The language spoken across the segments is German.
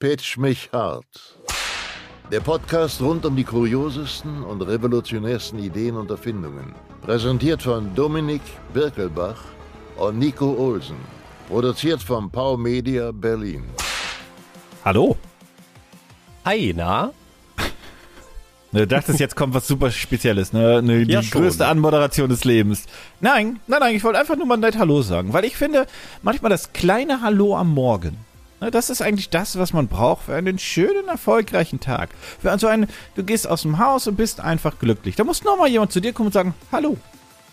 Pitch mich hart. Der Podcast rund um die kuriosesten und revolutionärsten Ideen und Erfindungen. Präsentiert von Dominik Birkelbach und Nico Olsen. Produziert von Pau Media Berlin. Hallo. Hi, na? Du dachtest, jetzt kommt was super Spezielles, ne? ne die Ja, größte Anmoderation des Lebens. Nein, nein, nein, ich wollte einfach nur mal nett Hallo sagen, weil ich finde, manchmal das kleine Hallo am Morgen, ne, das ist eigentlich das, was man braucht für einen schönen, erfolgreichen Tag. Für also einen, du gehst aus dem Haus und bist einfach glücklich. Da muss noch mal jemand zu dir kommen und sagen, Hallo.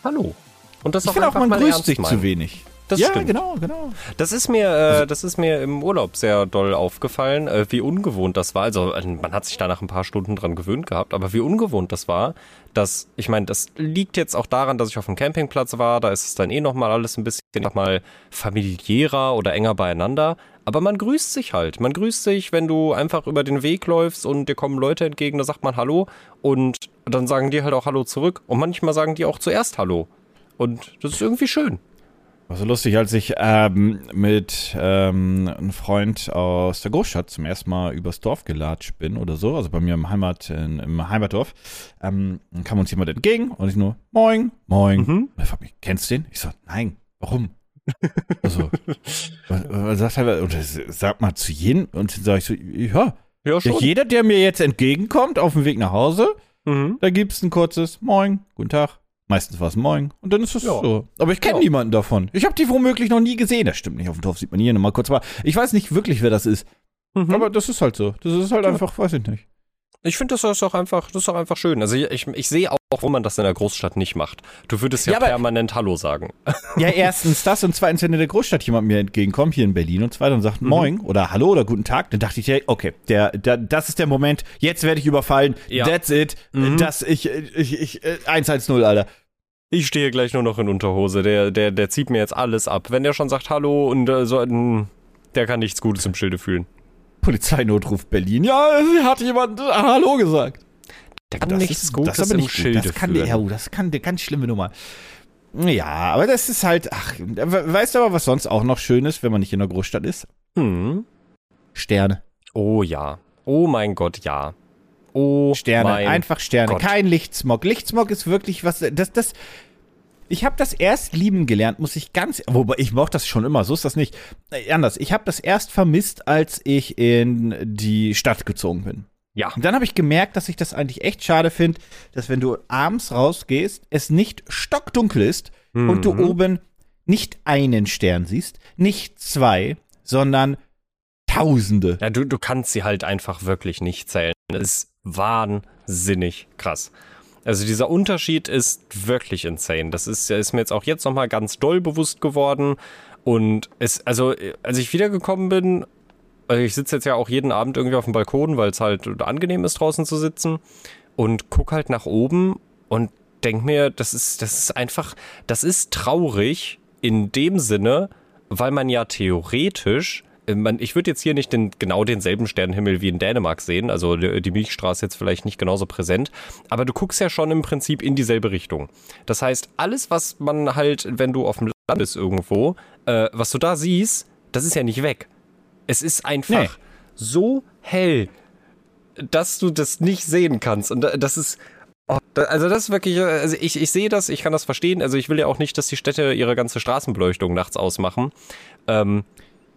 Hallo. Und das Ich finde auch, man grüßt meinen. zu wenig. Das ja, stimmt. genau, genau. Das ist mir, äh, das ist mir im Urlaub sehr doll aufgefallen, äh, wie ungewohnt das war. Also äh, man hat sich da nach ein paar Stunden dran gewöhnt gehabt, aber wie ungewohnt das war, dass ich meine, das liegt jetzt auch daran, dass ich auf dem Campingplatz war. Da ist es dann eh noch mal alles ein bisschen noch mal familiärer oder enger beieinander. Aber man grüßt sich halt. Man grüßt sich, wenn du einfach über den Weg läufst und dir kommen Leute entgegen, da sagt man Hallo und dann sagen die halt auch Hallo zurück. Und manchmal sagen die auch zuerst Hallo. Und das ist irgendwie schön. War so lustig, als ich ähm, mit ähm, einem Freund aus der Großstadt zum ersten Mal übers Dorf gelatscht bin oder so, also bei mir im Heimat, in, im Heimatdorf, ähm, kam uns jemand entgegen und ich nur, moin, moin. Mhm. Und er fragt mich, kennst du den? Ich so, nein, warum? Also, was sagt er, und er sagt mal zu jedem, und dann sage ich so, ja, Ja, ja, jeder, der mir jetzt entgegenkommt auf dem Weg nach Hause, Mhm. da gibt's ein kurzes Moin, guten Tag. Meistens war es Moin. Und dann ist es Ja. so. Aber ich kenne Ja. niemanden davon. Ich habe die womöglich noch nie gesehen. Das stimmt nicht. Auf dem Dorf sieht man hier nochmal kurz. Aber ich weiß nicht wirklich, wer das ist. Mhm. Aber das ist halt so. Das ist halt Ja. einfach, weiß ich nicht. Ich finde, das ist auch einfach, das ist auch einfach schön. Also ich, ich, ich sehe auch, wo man das in der Großstadt nicht macht. Du würdest ja, Ja, permanent Hallo sagen. Ja, erstens das und zweitens, wenn in der Großstadt jemand mir entgegenkommt, hier in Berlin und und sagt Mhm. Moin oder Hallo oder Guten Tag, dann dachte ich, ja, okay, der, der, das ist der Moment. Jetzt werde ich überfallen. Ja. That's it. Mhm. Das, ich, ich, ich, äh, 110, Alter. Ich stehe gleich nur noch in Unterhose. Der, der, der zieht mir jetzt alles ab. Wenn der schon sagt Hallo und äh, so, der kann nichts Gutes im Schilde fühlen. Polizeiноtruf Berlin. Ja, hat jemand äh, Hallo gesagt. Der kann Das nichts ist, Gutes das ist aber nicht Schilde gut. Das kann der, oh, das kann der ganz schlimme Nummer. Ja, aber das ist halt, ach, we- weißt du aber, was sonst auch noch schön ist, wenn man nicht in der Großstadt ist? Hm. Sterne. Oh ja. Oh mein Gott, ja. Oh Sterne, einfach Sterne, Gott. kein Lichtsmog. Lichtsmog ist wirklich was, das, das, ich habe das erst lieben gelernt, muss ich ganz, wobei ich mochte das schon immer, so ist das nicht. Äh, anders, ich habe das erst vermisst, als ich in die Stadt gezogen bin. Ja. Und dann habe ich gemerkt, dass ich das eigentlich echt schade finde, dass wenn du abends rausgehst, es nicht stockdunkel ist und du Mhm. oben nicht einen Stern siehst, nicht zwei, sondern Tausende. Ja, du, du kannst sie halt einfach wirklich nicht zählen. Das ist wahnsinnig krass. Also dieser Unterschied ist wirklich insane. Das ist, ist mir jetzt auch jetzt nochmal ganz doll bewusst geworden. Und es, also, als ich wiedergekommen bin, also ich sitze jetzt ja auch jeden Abend irgendwie auf dem Balkon, weil es halt angenehm ist, draußen zu sitzen und guck halt nach oben und denk mir, das ist, das ist einfach, das ist traurig in dem Sinne, weil man ja theoretisch, man, ich würde jetzt hier nicht den, genau denselben Sternenhimmel wie in Dänemark sehen, also die, die Milchstraße jetzt vielleicht nicht genauso präsent, aber du guckst ja schon im Prinzip in dieselbe Richtung. Das heißt, alles, was man halt, wenn du auf dem Land bist irgendwo, äh, was du da siehst, das ist ja nicht weg. Es ist einfach Nee. so hell, dass du das nicht sehen kannst. Und da- das ist. Oh, da, also das ist wirklich, äh, also ich, ich sehe das, ich kann das verstehen. Also ich will ja auch nicht, dass die Städte ihre ganze Straßenbeleuchtung nachts ausmachen. Ähm,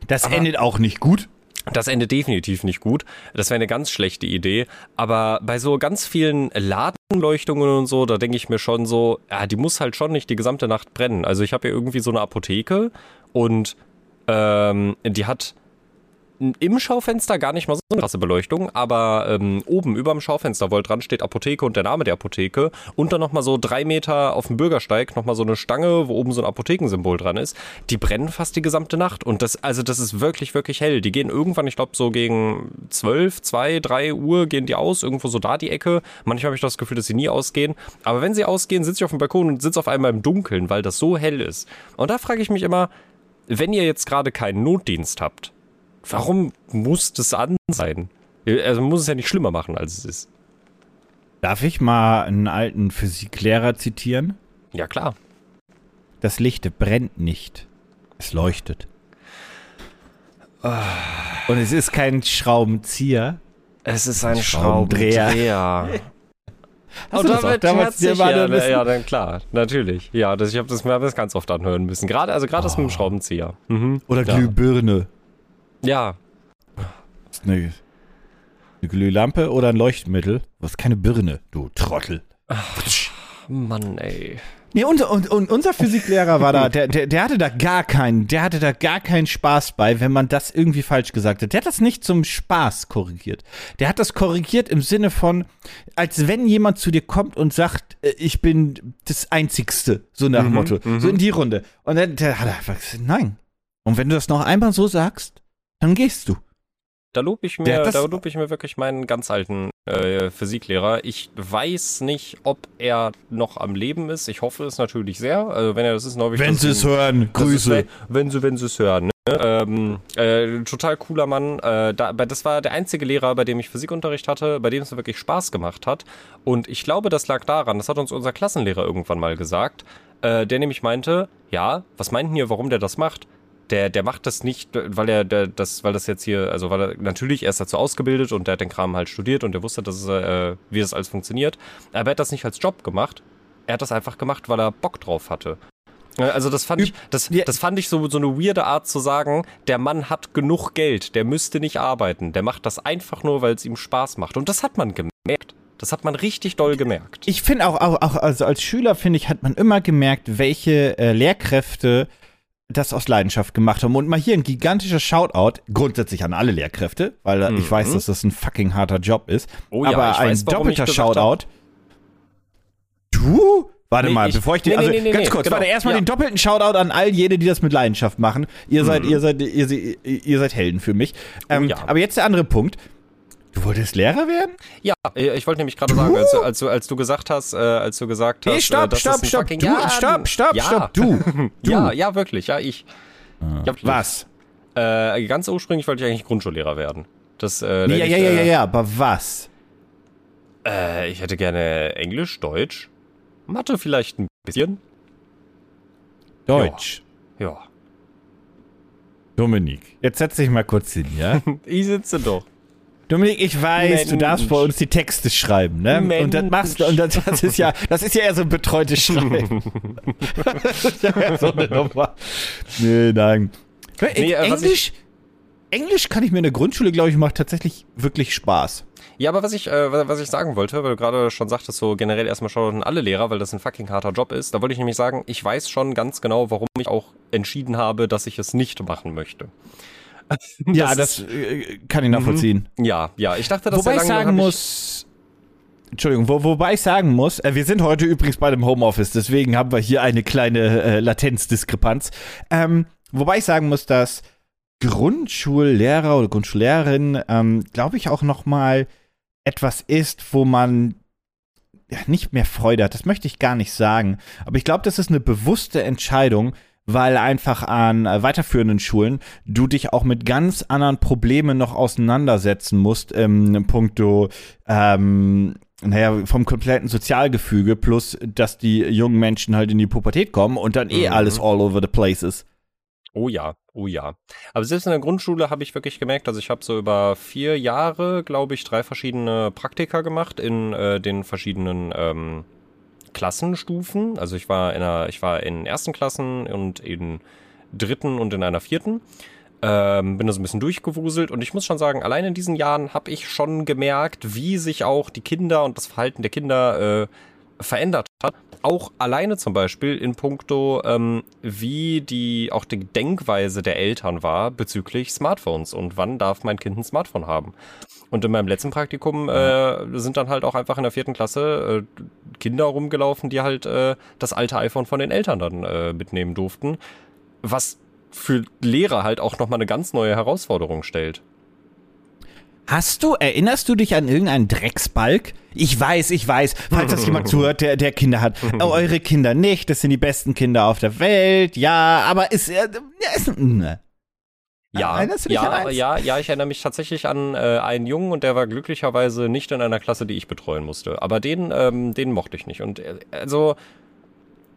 Das Aber- endet auch nicht gut. das endet definitiv nicht gut. Das wäre eine ganz schlechte Idee. Aber bei so ganz vielen Ladenleuchtungen und so, da denke ich mir schon so, ja, die muss halt schon nicht die gesamte Nacht brennen. Also ich habe ja irgendwie so eine Apotheke und ähm, die hat im Schaufenster gar nicht mal so eine krasse Beleuchtung, aber ähm, oben über dem Schaufenster, wo halt dran steht Apotheke und der Name der Apotheke und dann nochmal so drei Meter auf dem Bürgersteig nochmal so eine Stange, wo oben so ein Apothekensymbol dran ist, die brennen fast die gesamte Nacht und das, also das ist wirklich, wirklich hell. Die gehen irgendwann, ich glaube so gegen 12, 2, 3 Uhr gehen die aus, irgendwo so da die Ecke. Manchmal habe ich das Gefühl, dass sie nie ausgehen, aber wenn sie ausgehen, sitze ich auf dem Balkon und sitze auf einmal im Dunkeln, weil das so hell ist. Und da frage ich mich immer, wenn ihr jetzt gerade keinen Notdienst habt, warum muss das an sein? Also man muss es ja nicht schlimmer machen, als es ist. Darf ich mal einen alten Physiklehrer zitieren? Ja, klar. Das Licht brennt nicht. Es leuchtet. Und es ist kein Schraubenzieher. Es ist ein Schraubendreher. Schraubendreher. Hast Oh, du das auch damit damals dir ja, ja, dann klar, natürlich. Ja, das, ich habe das mir hab das ganz oft anhören müssen. Gerade, also gerade das mit dem Schraubenzieher. Mhm. Oder ja. Glühbirne. Ja, Ist eine, eine Glühlampe oder ein Leuchtmittel? Was keine Birne, du Trottel. Mann, ey. Nee, unser, und, und unser Physiklehrer war da, der, der, der hatte da gar keinen, der hatte da gar keinen Spaß bei, wenn man das irgendwie falsch gesagt hat. Der hat das nicht zum Spaß korrigiert. Der hat das korrigiert im Sinne von, als wenn jemand zu dir kommt und sagt, äh, ich bin das Einzigste, so nach dem Motto. So in die Runde. Und dann der hat er einfach gesagt, nein. Und wenn du das noch einmal so sagst, dann gehst du. Da lobe ich mir, da lob ich mir wirklich meinen ganz alten äh, Physiklehrer. Ich weiß nicht, ob er noch am Leben ist. Ich hoffe es natürlich sehr. Also wenn er das ist, hoffe ich, Wenn sie es hören, Das ist, Grüße. wenn, sie, wenn sie es hören. Ne? Ähm, äh, total cooler Mann. Äh, da, das war der einzige Lehrer, bei dem ich Physikunterricht hatte, bei dem es wirklich Spaß gemacht hat. Und ich glaube, das lag daran, das hat uns unser Klassenlehrer irgendwann mal gesagt, äh, der nämlich meinte, ja, was meinten ihr, warum der das macht? Der, der macht das nicht, weil er der, das, weil das jetzt hier, also weil er natürlich er ist dazu ausgebildet und der hat den Kram halt studiert und der wusste, dass es, äh, wie das alles funktioniert. Aber er hat das nicht als Job gemacht. Er hat das einfach gemacht, weil er Bock drauf hatte. Also das fand ich, das, das fand ich so, so eine weirde Art zu sagen, der Mann hat genug Geld, der müsste nicht arbeiten. Der macht das einfach nur, weil es ihm Spaß macht. Und das hat man gemerkt. Das hat man richtig doll gemerkt. Ich finde auch, auch, auch, also als Schüler, finde ich, hat man immer gemerkt, welche äh, Lehrkräfte das aus Leidenschaft gemacht haben. Und mal hier ein gigantischer Shoutout, grundsätzlich an alle Lehrkräfte, weil äh, ich weiß, dass das ein fucking harter Job ist. Mhm. Oh ja, aber ich ein weiß, doppelter Shoutout. Du? Warte Nee, mal, ich- bevor ich den, nee, also nee, ganz kurz, genau, warte, erstmal ja. Mhm. den doppelten Shoutout an all jene, die das mit Leidenschaft machen. Ihr seid, ihr seid, ihr, ihr seid Helden für mich. Ähm, Oh ja. Aber jetzt der andere Punkt. Du wolltest Lehrer werden? Ja, äh, ich wollte nämlich gerade sagen, als, du- als, als du gesagt hast, äh, als du gesagt hast, Nee, äh, stopp, das stopp, stopp. Du, ja, stopp, stopp, ja. stopp. Du. du. Ja, ja, wirklich, ja, ich. ja, wirklich. Was? Äh, ganz ursprünglich wollte ich eigentlich Grundschullehrer werden. Das, äh, ja, ich, ja, ja, äh, ja, ja, aber was? Äh, ich hätte gerne Englisch, Deutsch, Mathe vielleicht ein bisschen. Deutsch. Ja. Dominik, jetzt setz dich mal kurz hin, ja? Ich sitze doch. Dominik, ich weiß, du Mensch. darfst bei uns die Texte schreiben, ne? Und das Mensch. machst du, und das, das ist ja, das ist ja eher so ein betreutes Schreiben. das ist ja eher so eine Nummer. Nee, nein. Nee, äh, Englisch, Englisch kann ich mir in der Grundschule, glaube ich, macht tatsächlich wirklich Spaß. Ja, aber was ich, äh, was ich sagen wollte, weil du gerade schon sagtest, so generell erstmal schon an alle Lehrer, weil das ein fucking harter Job ist, da wollte ich nämlich sagen, ich weiß schon ganz genau, warum ich auch entschieden habe, dass ich es nicht machen möchte. Ja, Das das, äh, kann ich nachvollziehen. Ja, ja, ich dachte, dass Wobei ich sagen muss, Entschuldigung, wo, wobei ich sagen muss, äh, wir sind heute übrigens bei dem Homeoffice, deswegen haben wir hier eine kleine äh, Latenzdiskrepanz. Ähm, wobei ich sagen muss, dass Grundschullehrer oder Grundschullehrerin, ähm, glaube ich, auch noch mal etwas ist, wo man nicht mehr Freude hat. Das möchte ich gar nicht sagen. Aber ich glaube, das ist eine bewusste Entscheidung, weil einfach an äh, weiterführenden Schulen du dich auch mit ganz anderen Problemen noch auseinandersetzen musst, im puncto, ähm, naja, vom kompletten Sozialgefüge, plus, dass die jungen Menschen halt in die Pubertät kommen und dann eh Mhm. alles all over the place ist. Oh ja, oh ja. Aber selbst in der Grundschule habe ich wirklich gemerkt, also ich habe so über vier Jahre, glaube ich, drei verschiedene Praktika gemacht in äh, den verschiedenen ähm, Klassenstufen. Also ich war in einer, ich war in ersten Klassen und in dritten und in einer vierten. Ähm, bin da so ein bisschen durchgewuselt und ich muss schon sagen, allein in diesen Jahren habe ich schon gemerkt, wie sich auch die Kinder und das Verhalten der Kinder äh, verändert hat. Auch alleine zum Beispiel in puncto, ähm, wie die auch die Denkweise der Eltern war bezüglich Smartphones und wann darf mein Kind ein Smartphone haben. Und in meinem letzten Praktikum äh, sind dann halt auch einfach in der vierten Klasse äh, Kinder rumgelaufen, die halt äh, das alte iPhone von den Eltern dann äh, mitnehmen durften. Was für Lehrer halt auch nochmal eine ganz neue Herausforderung stellt. Hast du, erinnerst du dich an irgendeinen Drecksbalg? Ich weiß, ich weiß, falls das jemand zuhört, der, der Kinder hat. Eure Kinder nicht, das sind die besten Kinder auf der Welt, ja, aber ist, äh, ja, ist ne. Ja, ja, ja, ja, ich erinnere mich tatsächlich an äh, einen Jungen und der war glücklicherweise nicht in einer Klasse, die ich betreuen musste. Aber den, ähm, den mochte ich nicht. Und äh, also,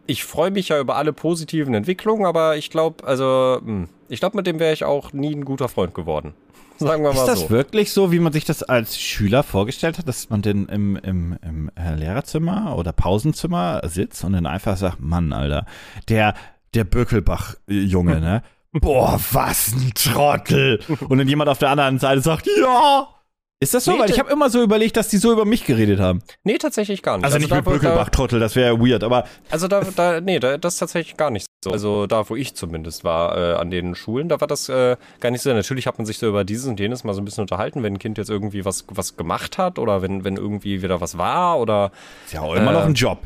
ich freue mich ja über alle positiven Entwicklungen, aber ich glaube, also, hm, ich glaube, mit dem wäre ich auch nie ein guter Freund geworden. Sagen wir mal Ist das so. wirklich so, wie man sich das als Schüler vorgestellt hat, dass man denn im, im, im äh, Lehrerzimmer oder Pausenzimmer sitzt und dann einfach sagt, Mann, Alter, der, der Böckelbach-Junge, ne? Boah, was ein Trottel. Und dann jemand auf der anderen Seite sagt, ja. Ist das so? Nee, Weil ich habe immer so überlegt, dass die so über mich geredet haben. Nee, tatsächlich gar nicht. Also, nicht da, mit Böckelbach-Trottel, das wäre weird, aber Also da, da, nee, da, das ist tatsächlich gar nicht so. Also da, wo ich zumindest war, äh, an den Schulen, da war das äh, gar nicht so. Natürlich hat man sich so über dieses und jenes mal so ein bisschen unterhalten, wenn ein Kind jetzt irgendwie was, was gemacht hat oder wenn, wenn irgendwie wieder was war oder ist ja auch immer Äh, noch ein Job.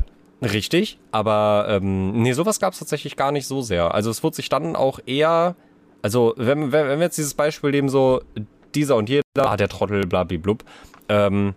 Richtig, aber ähm, nee, sowas gab es tatsächlich gar nicht so sehr. Also es wurde sich dann auch eher, also wenn, wenn, wenn wir jetzt dieses Beispiel nehmen, so dieser und jeder, ah, der Trottel, blablablub, ähm,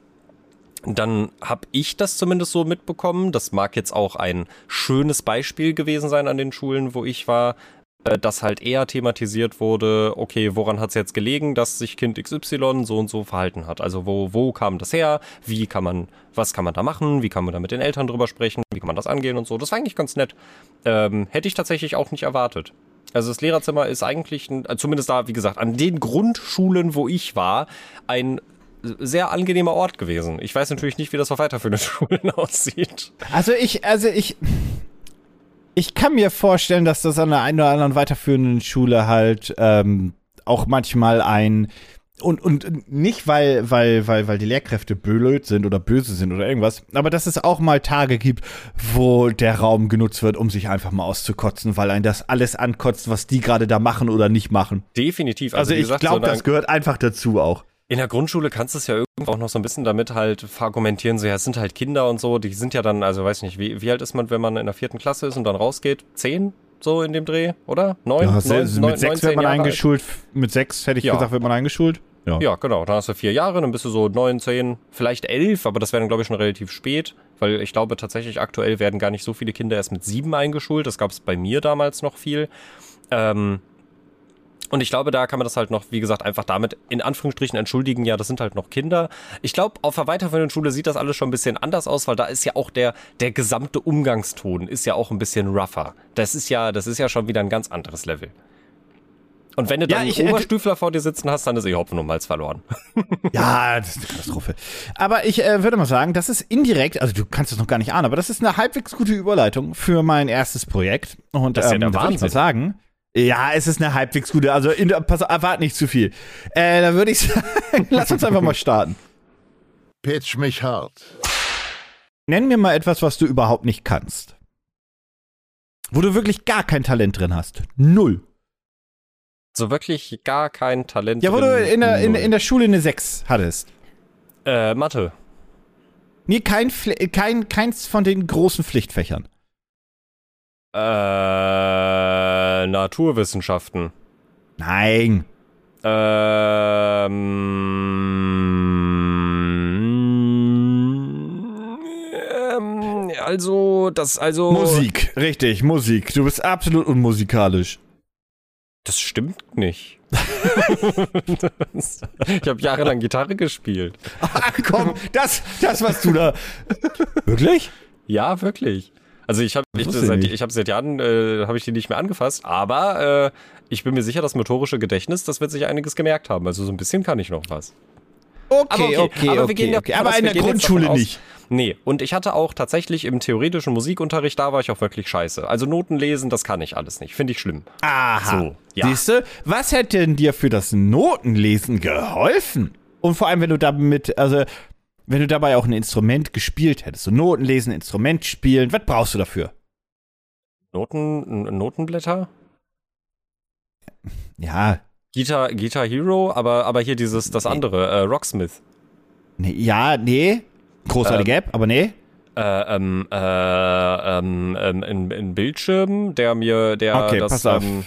dann habe ich das zumindest so mitbekommen. Das mag jetzt auch ein schönes Beispiel gewesen sein an den Schulen, wo ich war, äh, dass halt eher thematisiert wurde, okay, woran hat es jetzt gelegen, dass sich Kind XY so und so verhalten hat? Also wo, wo kam das her? Wie kann man, was kann man da machen? Wie kann man da mit den Eltern drüber sprechen? Wie kann man das angehen und so? Das war eigentlich ganz nett. Ähm, hätte ich tatsächlich auch nicht erwartet. Also das Lehrerzimmer ist eigentlich, ein, äh, zumindest da, wie gesagt, an den Grundschulen, wo ich war, ein sehr angenehmer Ort gewesen. Ich weiß natürlich nicht, wie das auf weiterführenden Schulen aussieht. Also ich, also ich, ich kann mir vorstellen, dass das an der einen oder anderen weiterführenden Schule halt ähm, auch manchmal ein und, und nicht, weil, weil, weil, weil die Lehrkräfte blöd sind oder böse sind oder irgendwas, aber dass es auch mal Tage gibt, wo der Raum genutzt wird, um sich einfach mal auszukotzen, weil ein das alles ankotzt, was die gerade da machen oder nicht machen. Definitiv. Also, wie ich glaube, so das gehört einfach dazu auch. In der Grundschule kannst du es ja irgendwo auch noch so ein bisschen damit halt argumentieren, so ja, es sind halt Kinder und so, die sind ja dann, also weiß nicht, wie, wie alt ist man, wenn man in der vierten Klasse ist und dann rausgeht? Zehn? So in dem Dreh, oder? Neun? Ja, neun, se- neun, mit sechs 19 wird man Jahre alt? eingeschult, mit sechs hätte ich Ja. gesagt, wird man eingeschult. Ja. Ja, genau. Dann hast du vier Jahre, dann bist du so neun, zehn, vielleicht elf, aber das wäre dann, glaube ich, schon relativ spät, weil ich glaube tatsächlich aktuell werden gar nicht so viele Kinder erst mit sieben eingeschult. Das gab es bei mir damals noch viel. Ähm, und ich glaube, da kann man das halt noch, wie gesagt, einfach damit in Anführungsstrichen entschuldigen, ja, das sind halt noch Kinder. Ich glaube, auf der weiterführenden Schule sieht das alles schon ein bisschen anders aus, weil da ist ja auch der, der gesamte Umgangston ist ja auch ein bisschen rougher. Das ist ja, das ist ja schon wieder ein ganz anderes Level. Und wenn du Ja, dann ich- einen Oberstüfler vor dir sitzen hast, dann ist eh Hopfen und Malz verloren. Ja, das ist eine Katastrophe. Aber ich äh, würde mal sagen, das ist indirekt, also du kannst es noch gar nicht ahnen, aber das ist eine halbwegs gute Überleitung für mein erstes Projekt. Und Das ist ja ähm, der da würde ich mal sagen, ja, es ist eine halbwegs gute, also in, der- pass, erwart nicht zu viel. Äh, da würde ich sagen, lass uns einfach mal starten. Pitch mich hart. Nenn mir mal etwas, was du überhaupt nicht kannst. Wo du wirklich gar kein Talent drin hast. Null. So wirklich gar kein Talent. Ja, wo du in der, in, in der Schule eine 6 hattest. äh, Mathe. Nee, kein, kein, keins von den großen Pflichtfächern. Äh, Naturwissenschaften. Nein. Ähm, ähm, also, das, also. Musik, richtig, Musik. Du bist absolut unmusikalisch. Das stimmt nicht. Das- ich habe jahrelang Gitarre gespielt. Ach komm, das, das was du da. Wirklich? Ja, wirklich. Also ich habe ich, seit, nicht. ich hab seit Jahren äh, habe ich die nicht mehr angefasst, aber äh, ich bin mir sicher, das motorische Gedächtnis, das wird sich einiges gemerkt haben. Also so ein bisschen kann ich noch was. Okay, okay, okay, aber wir okay, gehen ja- okay. Aber in der Grundschule davon aus- nicht. Nee, und ich hatte auch tatsächlich im theoretischen Musikunterricht, da war ich auch wirklich scheiße. Also Noten lesen, das kann ich alles nicht. Finde ich schlimm. Aha. So, ja. Siehst du, was hätte denn dir für das Notenlesen geholfen? Und vor allem, wenn du damit, also, wenn du dabei auch ein Instrument gespielt hättest. So Notenlesen, Instrument spielen, was brauchst du dafür? Noten, Notenblätter? Ja, Guitar, Guitar Hero, aber, aber hier dieses, das andere, äh, Rocksmith. nee, ja, nee. Großartige App, aber nee. Äh, ähm, äh, ähm, ähm, ein, ein Bildschirm, der mir, der Okay, das, pass auf. ähm,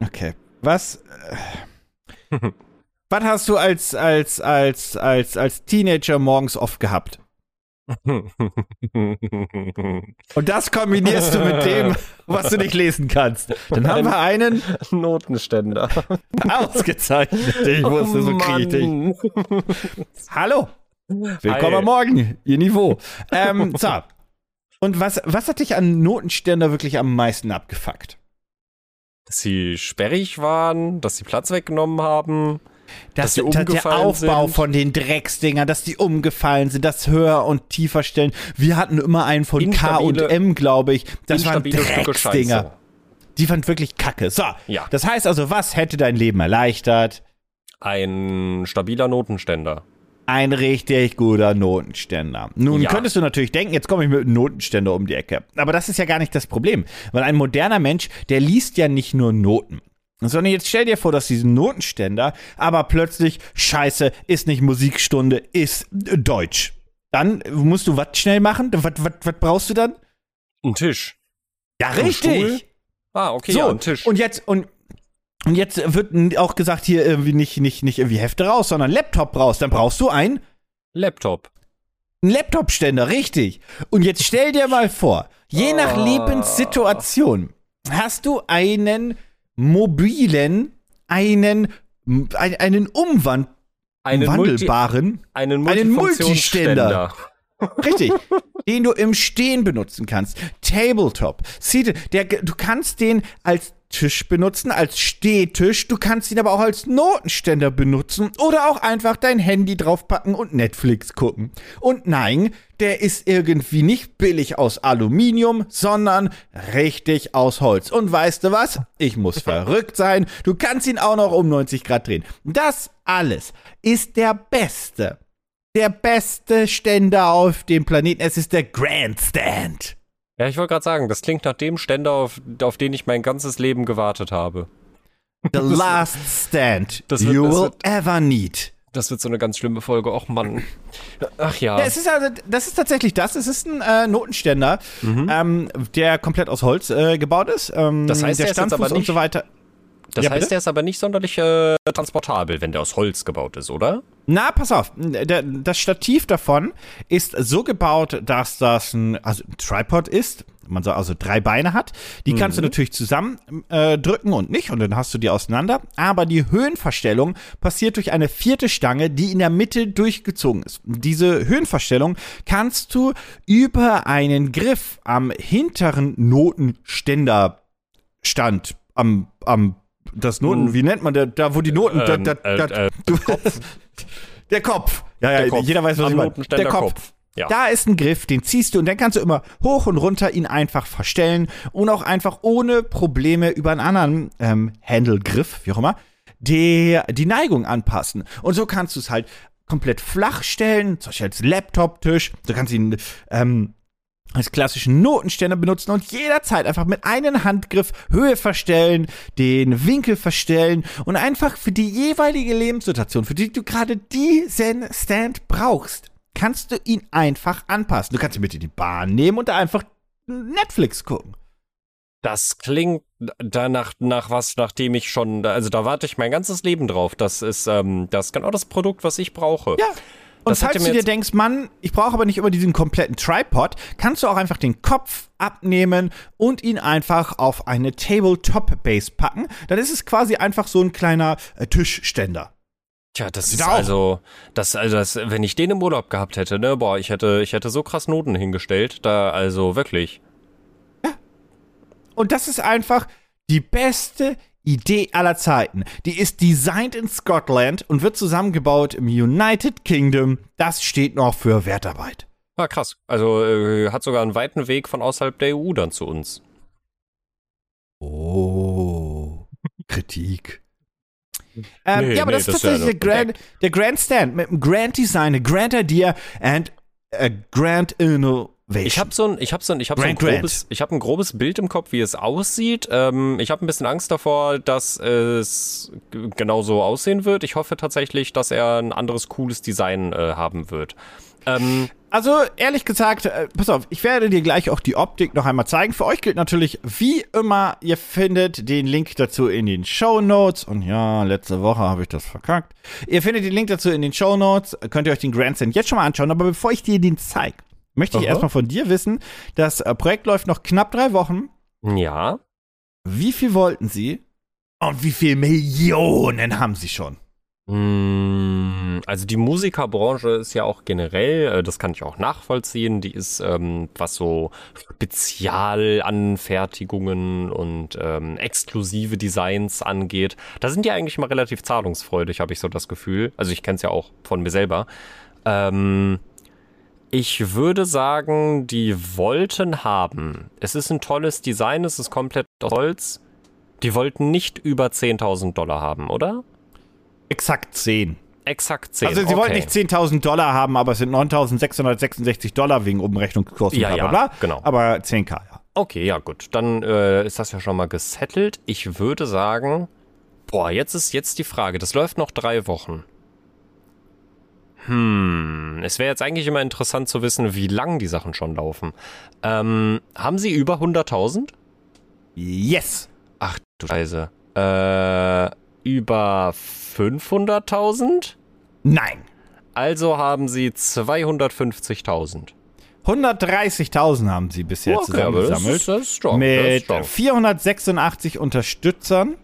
Okay. Was? äh, was hast du als, als, als, als, als Teenager morgens oft gehabt? Und das kombinierst du mit dem, was du nicht lesen kannst. Dann haben wir einen Notenständer. ausgezeichnet. Ich wusste, so kriege ich dich. Hallo. Willkommen Hi. am Morgen, ihr Niveau. Ähm, so. Und was, was hat dich an Notenständer wirklich am meisten abgefuckt? dass sie sperrig waren, dass sie Platz weggenommen haben. Dass dass sie der- der umgefallen Aufbau sind. von den Drecksdingern, dass die umgefallen sind, das höher und tiefer stellen. Wir hatten immer einen von K und Instabile- M, glaube ich. Das waren Instabile Drecksdinger. Die fand wirklich kacke. So, Ja. das heißt also, was hätte dein Leben erleichtert? Ein stabiler Notenständer. Ein richtig guter Notenständer. Nun Ja. könntest du natürlich denken, jetzt komme ich mit einem Notenständer um die Ecke. Aber das ist ja gar nicht das Problem. Weil ein moderner Mensch, der liest ja nicht nur Noten. Sondern jetzt stell dir vor, dass diesen Notenständer aber plötzlich, scheiße, ist nicht Musikstunde, ist äh, Deutsch. Dann musst du was schnell machen? Was, was, was brauchst du dann? Ein Tisch. Ja, Ein Stuhl? Ah, okay, So, ja, ein Tisch. und jetzt, und, und jetzt wird auch gesagt, hier irgendwie nicht, nicht, nicht irgendwie Hefte raus, sondern Laptop raus. Dann brauchst du einen Laptop. Ein Laptopständer, richtig. Und jetzt stell dir mal vor, je nach Ah. Lebenssituation hast du einen mobilen, einen, ein- einen Umwand, Einen, Multi wandelbaren, einen einen Multifunktionsständer. richtig, den du im Stehen benutzen kannst. Tabletop, der, du kannst den als Tisch benutzen, als Stehtisch, du kannst ihn aber auch als Notenständer benutzen oder auch einfach dein Handy draufpacken und Netflix gucken. Und nein, der ist irgendwie nicht billig aus Aluminium, sondern richtig aus Holz. Und weißt du was? Ich muss verrückt sein. Du kannst ihn auch noch um 90 Grad drehen. Das alles ist der beste der beste Ständer auf dem Planeten. Es ist der Grandstand. Ja, ich wollte gerade sagen, das klingt nach dem Ständer, auf, auf den ich mein ganzes Leben gewartet habe. The last stand das wird- you das will wird- ever need. Das wird so eine ganz schlimme Folge. Och Mann. Ach ja. Ja, es ist also, das ist tatsächlich das. Es ist ein äh, Notenständer, ähm, der komplett aus Holz äh, gebaut ist. Ähm, Mhm. Das heißt, der der aber und so weiter. Das ja, heißt, bitte? der ist aber nicht sonderlich äh, transportabel, wenn der aus Holz gebaut ist, oder? Na, pass auf. Der, das Stativ davon ist so gebaut, dass das ein, also ein Tripod ist. Man so also drei Beine hat. Die kannst du natürlich zusammen äh, drücken und nicht und dann hast du die auseinander. Aber die Höhenverstellung passiert durch eine vierte Stange, die in der Mitte durchgezogen ist. Diese Höhenverstellung kannst du über einen Griff am hinteren Notenständerstand am am das Noten, wie nennt man der, da wo die Noten, da, Ähm, da, äh, da, äh, du, der Kopf. Ja, ja, Der Kopf. jeder weiß, was Am ich meine. Der Kopf. Kopf. Ja. Da ist ein Griff, den ziehst du und dann kannst du immer hoch und runter ihn einfach verstellen und auch einfach ohne Probleme über einen anderen ähm, Handle-Griff, wie auch immer, die, die Neigung anpassen. Und so kannst du es halt komplett flach stellen, zum Beispiel als Laptop-Tisch. Du kannst ihn ähm, als klassischen Notenständer benutzen und jederzeit einfach mit einem Handgriff Höhe verstellen, den Winkel verstellen und einfach für die jeweilige Lebenssituation, für die du gerade diesen Stand brauchst, kannst du ihn einfach anpassen. Du kannst ihn mit in die Bahn nehmen und da einfach Netflix gucken. Das klingt danach nach was, nachdem ich schon, also da warte ich mein ganzes Leben drauf. Das ist ähm, das ist genau das Produkt, was ich brauche. Ja. Und Das falls du dir denkst, Mann, ich brauche aber nicht immer diesen kompletten Tripod, kannst du auch einfach den Kopf abnehmen und ihn einfach auf eine Tabletop-Base packen. Dann ist es quasi einfach so ein kleiner äh, Tischständer. Tja, das Sieht ist also, das, also das, wenn ich den im Urlaub gehabt hätte, ne, boah, ich hätte, ich hätte so krass Noten hingestellt, da, also wirklich. Und das ist einfach die beste Idee aller Zeiten. Die ist designed in Scotland und wird zusammengebaut im United Kingdom. Das steht noch für Wertarbeit. Ah, krass. Also äh, hat sogar einen weiten Weg von außerhalb der EU dann zu uns. Oh, Kritik. Ähm, Nee, ja, aber nee, das ist das ist ja tatsächlich der, Grand, der Grand Stand mit einem Grand Design, a Grand Idea and a Grand Innovation. Ich habe so ein, ich habe so ein, ich habe so ein grobes, ich habe ein grobes Bild im Kopf, wie es aussieht. Ähm, ich habe ein bisschen Angst davor, dass es genauso aussehen wird. Ich hoffe tatsächlich, dass er ein anderes cooles Design äh, haben wird. Ähm, Also, ehrlich gesagt, äh, pass auf, ich werde dir gleich auch die Optik noch einmal zeigen. Für euch gilt natürlich, wie immer, ihr findet den Link dazu in den Show Notes. Und ja, letzte Woche habe ich das verkackt. Ihr findet den Link dazu in den Show Notes. Könnt ihr euch den Grandstand jetzt schon mal anschauen. Aber bevor ich dir den zeige, möchte ich Aha. erstmal von dir wissen, das äh, Projekt läuft noch knapp drei Wochen. ja, Wie viel wollten sie? Und wie viel Millionen haben sie schon? Mm, Also die Musikerbranche ist ja auch generell, äh, das kann ich auch nachvollziehen, die ist, ähm, was so Spezialanfertigungen und ähm, exklusive Designs angeht, da sind die eigentlich mal relativ zahlungsfreudig, habe ich so das Gefühl. Also ich kenne es ja auch von mir selber. Ähm, ich würde sagen, die wollten haben. Es ist ein tolles Design, es ist komplett aus Holz. Die wollten nicht über 10.000 Dollar haben, oder? Exakt 10. Exakt 10. Also sie okay. wollten nicht 10.000 Dollar haben, aber es sind 9.666 Dollar wegen Umrechnungskurs und Ja, bla bla ja, bla. genau. Aber 10k, ja. Okay, ja gut. Dann äh, ist das ja schon mal gesettelt. Ich würde sagen, boah, jetzt ist jetzt die Frage. Das läuft noch drei Wochen. Hm, es wäre jetzt eigentlich immer interessant zu wissen, wie lang die Sachen schon laufen. Ähm, haben sie über 100.000? Yes! Ach du Scheiße. Äh, über 500.000? Nein! Also haben sie 250.000. 130.000 haben sie bisher Okay, aber das zusammengesammelt. ist- das ist strong, mit strong. 486 Unterstützern.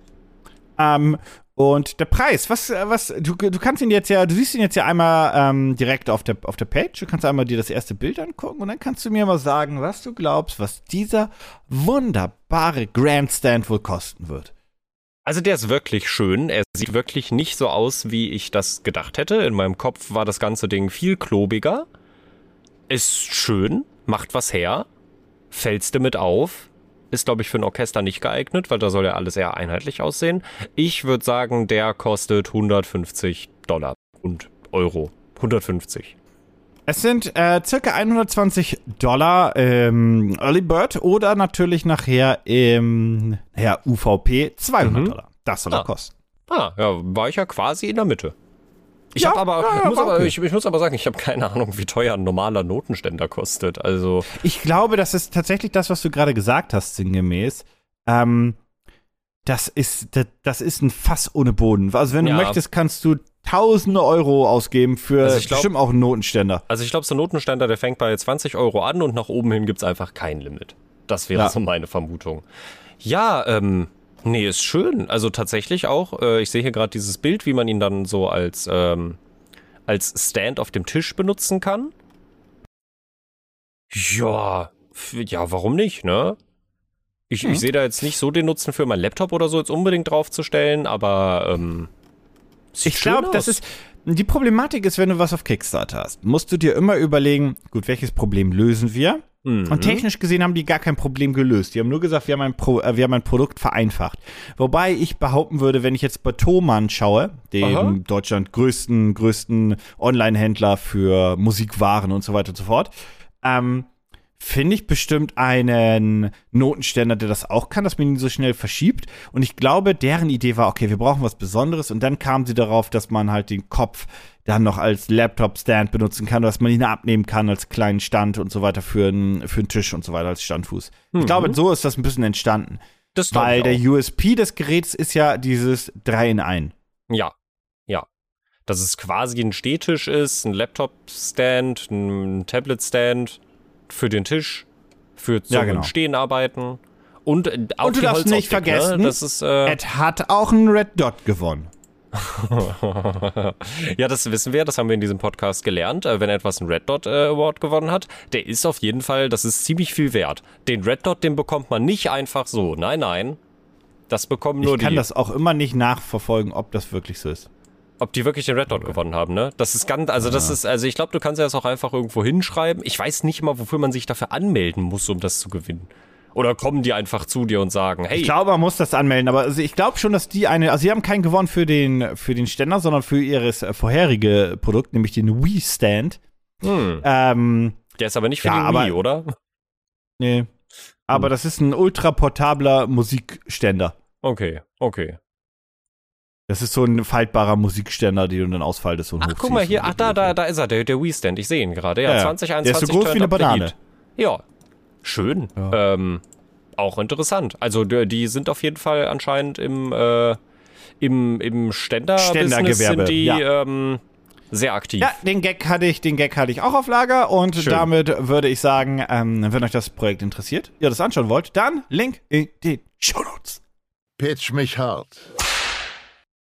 Ähm, und der Preis, was, äh, was, du, du kannst ihn jetzt ja, du siehst ihn jetzt ja einmal ähm, direkt auf der, auf der Page. Du kannst einmal dir das erste Bild angucken und dann kannst du mir mal sagen, was du glaubst, was dieser wunderbare Grandstand wohl kosten wird. Also der ist wirklich schön. Er sieht wirklich nicht so aus, wie ich das gedacht hätte. In meinem Kopf war das ganze Ding viel klobiger. Ist schön, macht was her, fällst damit auf. Ist, glaube ich, für ein Orchester nicht geeignet, weil da soll ja alles eher einheitlich aussehen. Ich würde sagen, der kostet 150 Dollar und Euro. 150. Es sind äh, circa 120 Dollar ähm, Early Bird oder natürlich nachher im ja, UVP 200 Mhm. Dollar. Das soll er Ah. kosten. Ah, ja, war ich ja quasi in der Mitte. Ich Ja, habe aber, ja, ja, ich muss aber, okay. ich, ich muss aber sagen, ich habe keine Ahnung, wie teuer ein normaler Notenständer kostet. Also, Ich glaube, das ist tatsächlich das, was du gerade gesagt hast, sinngemäß. Ähm, das ist, das, das ist ein Fass ohne Boden. Also wenn du möchtest, kannst du tausende Euro ausgeben für Also glaub- bestimmt auch einen Notenständer. Also ich glaube, so ein Notenständer, der fängt bei 20 Euro an und nach oben hin gibt's einfach kein Limit. Das wäre so meine Vermutung. Ja, ähm, nee, ist schön. Also tatsächlich auch, äh, ich sehe hier gerade dieses Bild, wie man ihn dann so als, ähm, als Stand auf dem Tisch benutzen kann. Ja, ja, warum nicht, ne? Ich, Hm. ich sehe da jetzt nicht so den Nutzen für meinen Laptop oder so jetzt unbedingt draufzustellen, aber ähm, Ich glaube, das ist. Die Problematik ist, wenn du was auf Kickstarter hast, musst du dir immer überlegen, gut, welches Problem lösen wir? Mhm. Und technisch gesehen haben die gar kein Problem gelöst. Die haben nur gesagt, wir haben ein, Pro, äh, wir haben ein Produkt vereinfacht. Wobei ich behaupten würde, wenn ich jetzt bei Thomann schaue, dem Aha. Deutschland größten, größten Online-Händler für Musikwaren und so weiter und so fort, ähm, finde ich bestimmt einen Notenständer, der das auch kann, dass man ihn so schnell verschiebt. Und ich glaube, deren Idee war, okay, wir brauchen was Besonderes. Und dann kamen sie darauf, dass man halt den Kopf dann noch als Laptop-Stand benutzen kann, dass man ihn abnehmen kann als kleinen Stand und so weiter für einen, für einen Tisch und so weiter als Standfuß. Ich Mhm. glaube, so ist das ein bisschen entstanden. das Weil ich der. USP des Geräts ist ja dieses 3 in 1. Ja, ja. Dass es quasi ein Stehtisch ist, ein Laptop-Stand, ein Tablet-Stand für den Tisch, für zum Ja, genau. Stehen arbeiten. Und, äh, auch Und du die darfst nicht Holzoptik, vergessen, Ne? Das ist, äh, Ed hat auch einen Red Dot gewonnen. ja, das wissen wir, das haben wir in diesem Podcast gelernt. Äh, Wenn etwas einen Red Dot äh, Award gewonnen hat, der ist auf jeden Fall, das ist ziemlich viel wert. Den Red Dot, den bekommt man nicht einfach so. Nein, nein. Das bekommen nur Ich kann die. das auch immer nicht nachverfolgen, ob das wirklich so ist. Ob die wirklich den Red Dot gewonnen haben, ne? Das ist ganz, also das ist, also ich glaube, du kannst ja das auch einfach irgendwo hinschreiben. Ich weiß nicht mal, wofür man sich dafür anmelden muss, um das zu gewinnen. Oder kommen die einfach zu dir und sagen, hey, Ich glaube, man muss das anmelden, aber also ich glaube schon, dass die eine, also sie haben keinen gewonnen für den, für den Ständer, sondern für ihres äh, vorherige Produkt, nämlich den Wii Stand. hm, Ähm, der ist aber nicht für Ja, den aber- Wii, oder? nee. Aber Hm. das ist ein ultra portabler Musikständer. Okay, okay. Das ist so ein faltbarer Musikständer, den du dann ausfaltest und Ach, guck mal hier, ach, da, da, da ist er, der, der Wii Stand. Ich sehe ihn gerade. Ja, Ja, ja. 2021 Der ist so groß wie eine Banane. Ja, schön. Ja. Ähm, auch interessant. Also die, sind auf jeden Fall anscheinend im, äh, im, im Ständer-Business Ständergewerbe, sind die ja. ähm, sehr aktiv. Ja, den Gag hatte ich, den Gag hatte ich auch auf Lager und Schön. damit würde ich sagen, ähm, wenn euch das Projekt interessiert, ihr das anschauen wollt, dann Link in den Show Notes. Pitch mich hart.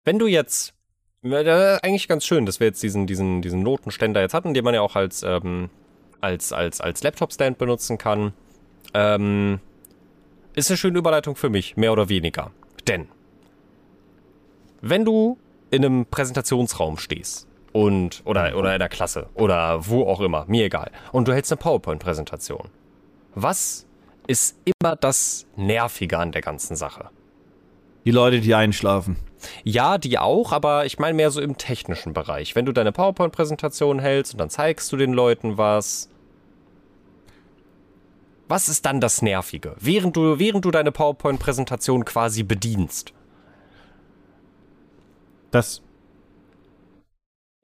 Wenn du jetzt eigentlich ganz schön, dass wir jetzt diesen, diesen, diesen Notenständer jetzt hatten, den man ja auch als, ähm, als, als, als Laptop-Stand benutzen kann. Ähm, ist eine schöne Überleitung für mich, mehr oder weniger. Denn, wenn du in einem Präsentationsraum stehst und, oder, oder in der Klasse oder wo auch immer, mir egal, und du hältst eine PowerPoint-Präsentation, was ist immer das Nervige an der ganzen Sache? Die Leute, die einschlafen. Ja, die auch, aber ich meine mehr so im technischen Bereich. Wenn du deine PowerPoint-Präsentation hältst und dann zeigst du den Leuten was. Was ist dann das Nervige? Während du, während du deine PowerPoint-Präsentation quasi bedienst. Das.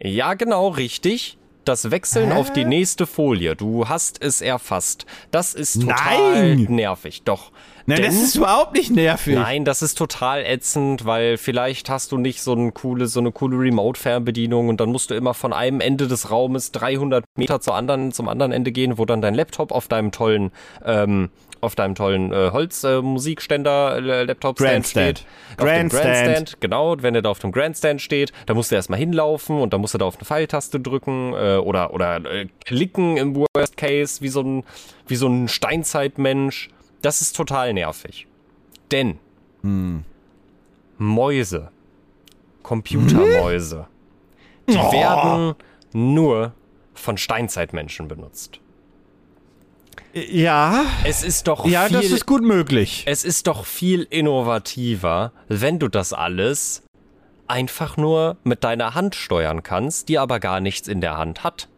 Ja, genau, richtig. Das Wechseln Hä? auf die nächste Folie. Du hast es erfasst. Das ist total Nein! nervig. Doch. Nein, das ist überhaupt nicht nervig. Nein, das ist total ätzend, weil vielleicht hast du nicht so eine coole, so eine coole Remote-Fernbedienung und dann musst du immer von einem Ende des Raumes 300 Meter zur anderen, zum anderen Ende gehen, wo dann dein Laptop auf deinem tollen, ähm, auf deinem tollen äh, Holz-Musikständer, äh, Laptop-Stand Grandstand. steht. Auf dem Grandstand. Grandstand, genau. Wenn er da auf dem Grandstand steht, dann musst du erstmal hinlaufen und dann musst du da auf eine Pfeiltaste drücken äh, oder, oder äh, klicken im Worst Case, wie so ein, wie so ein Steinzeitmensch. Das ist total nervig. Denn Mäuse, Computermäuse, die werden nur von Steinzeitmenschen benutzt. Ja. Es ist doch Ja, viel, das ist gut möglich. es ist doch viel innovativer, wenn du das alles einfach nur mit deiner Hand steuern kannst, die aber gar nichts in der Hand hat.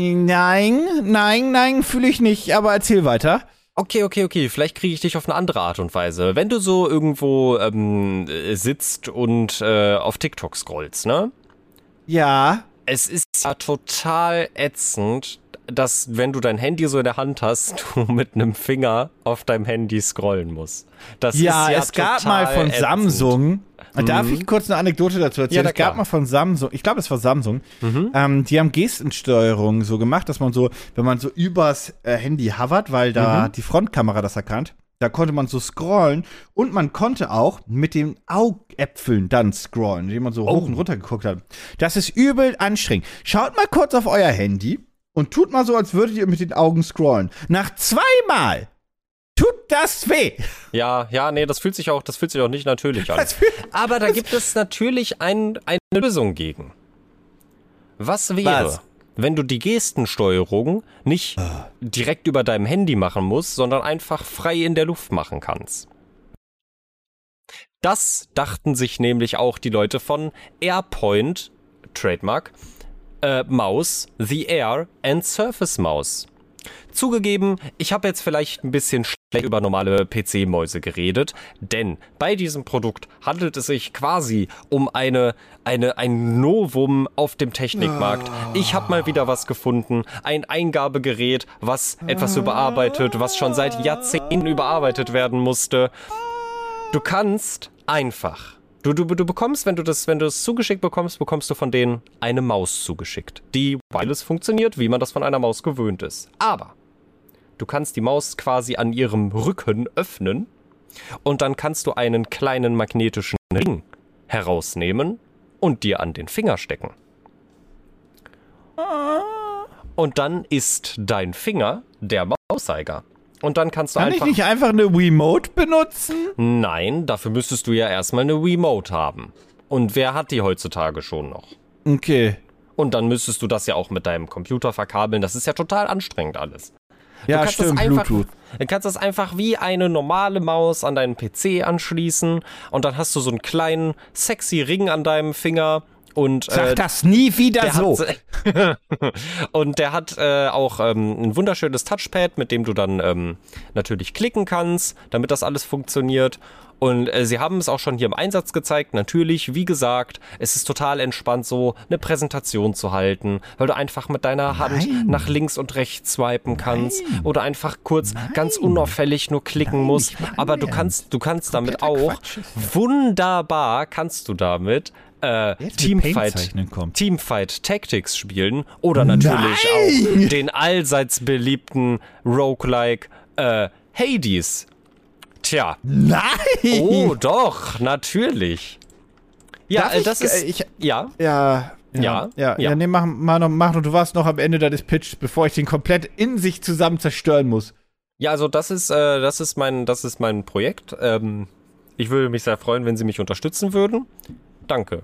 Nein, nein, nein, fühle ich nicht, aber erzähl weiter. Okay, okay, okay. Vielleicht kriege ich dich auf eine andere Art und Weise. Wenn du so irgendwo ähm, äh, sitzt und äh, auf TikTok scrollst, ne? Ja. Es ist ja total ätzend, dass wenn du dein Handy so in der Hand hast, du mit einem Finger auf deinem Handy scrollen musst. Das Ja, ist ja es gab mal von ätzend. Samsung. Darf ich kurz eine Anekdote dazu erzählen? Ja, es gab. Mhm. mal von Samsung, ich glaube, es war Samsung, ähm, die haben Gestensteuerung so gemacht, dass man so, wenn man so übers äh, Handy hovert, weil da Mhm. die Frontkamera das erkannt, da konnte man so scrollen und man konnte auch mit den Augäpfeln dann scrollen, indem man so Oh. hoch und runter geguckt hat. Das ist übel anstrengend. Schaut mal kurz auf euer Handy und tut mal so, als würdet ihr mit den Augen scrollen. Nach zweimal tut das weh. Ja, ja, nee, das fühlt sich auch, das fühlt sich auch nicht natürlich an. Aber da gibt es natürlich ein, eine Lösung gegen. Was wäre, Was? wenn du die Gestensteuerung nicht direkt über deinem Handy machen musst, sondern einfach frei in der Luft machen kannst? Das dachten sich nämlich auch die Leute von Airpoint, Trademark, äh, Maus, The Air and Surface Maus. Zugegeben, ich habe jetzt vielleicht ein bisschen schlecht über normale PC-Mäuse geredet, denn bei diesem Produkt handelt es sich quasi um eine, eine, ein Novum auf dem Technikmarkt. Ich habe mal wieder was gefunden, ein Eingabegerät, was etwas überarbeitet, was schon seit Jahrzehnten überarbeitet werden musste. Du kannst einfach. Du, du, du bekommst, wenn du das, wenn du es zugeschickt bekommst, bekommst du von denen eine Maus zugeschickt. Die, weil es funktioniert, wie man das von einer Maus gewöhnt ist. Aber du kannst die Maus quasi an ihrem Rücken öffnen und dann kannst du einen kleinen magnetischen Ring herausnehmen und dir an den Finger stecken. Und dann ist dein Finger der Mauszeiger. Und dann kannst du Kann ich einfach. nicht einfach eine Remote benutzen? Nein, dafür müsstest du ja erstmal eine Remote haben. Und wer hat die heutzutage schon noch? Okay. Und dann müsstest du das ja auch mit deinem Computer verkabeln. Das ist ja total anstrengend alles. Ja, kannst stimmt, einfach, Bluetooth. Du kannst das einfach wie eine normale Maus an deinen PC anschließen und dann hast du so einen kleinen sexy Ring an deinem Finger und Sag äh, das nie wieder der so. Hat, und der hat äh, auch ähm, ein wunderschönes Touchpad, mit dem du dann ähm, natürlich klicken kannst, damit das alles funktioniert. Und äh, sie haben es auch schon hier im Einsatz gezeigt. Natürlich, wie gesagt, es ist total entspannt, so eine Präsentation zu halten, weil du einfach mit deiner Hand Nein. nach links und rechts swipen kannst oder einfach kurz ganz unauffällig nur klicken Nein, musst. Aber du kannst, du kannst damit auch wunderbar kannst du damit äh, Teamfight. Teamfight Tactics spielen oder natürlich Nein! auch den allseits beliebten Roguelike äh, Hades. Tja, Nein! oh doch, natürlich. Ja, äh, ich, das äh, ist. ich, ja. Ja. Ja, Ja, ja, ja. ja. nee, mach, mach, noch, mach noch, du warst noch am Ende deines Pitches, bevor ich den komplett in sich zusammen zerstören muss. Ja, also das ist, äh, das ist mein, das ist mein Projekt. Ähm, ich würde mich sehr freuen, wenn Sie mich unterstützen würden. Danke.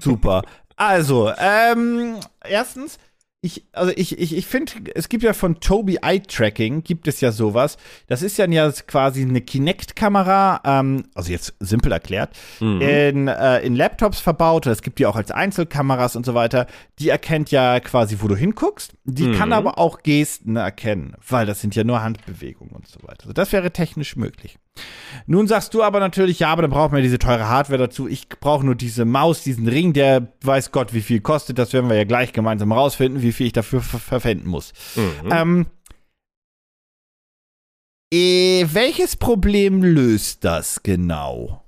Super. Also, ähm, erstens, ich, also ich, ich, ich finde, es gibt ja von Toby Eye Tracking, gibt es ja sowas. Das ist ja, ja quasi eine Kinect-Kamera, ähm, also jetzt simpel erklärt, in, äh, in Laptops verbaut. Es gibt die auch als Einzelkameras und so weiter. Die erkennt ja quasi, wo du hinguckst. Die kann aber auch Gesten erkennen, weil das sind ja nur Handbewegungen und so weiter. Also das wäre technisch möglich. Nun sagst du aber natürlich, ja, aber dann braucht man diese teure Hardware dazu. Ich brauche nur diese Maus, diesen Ring, der weiß Gott, wie viel kostet. Das werden wir ja gleich gemeinsam rausfinden, wie viel ich dafür ver verwenden muss. Mhm. Ähm, äh, welches Problem löst das genau?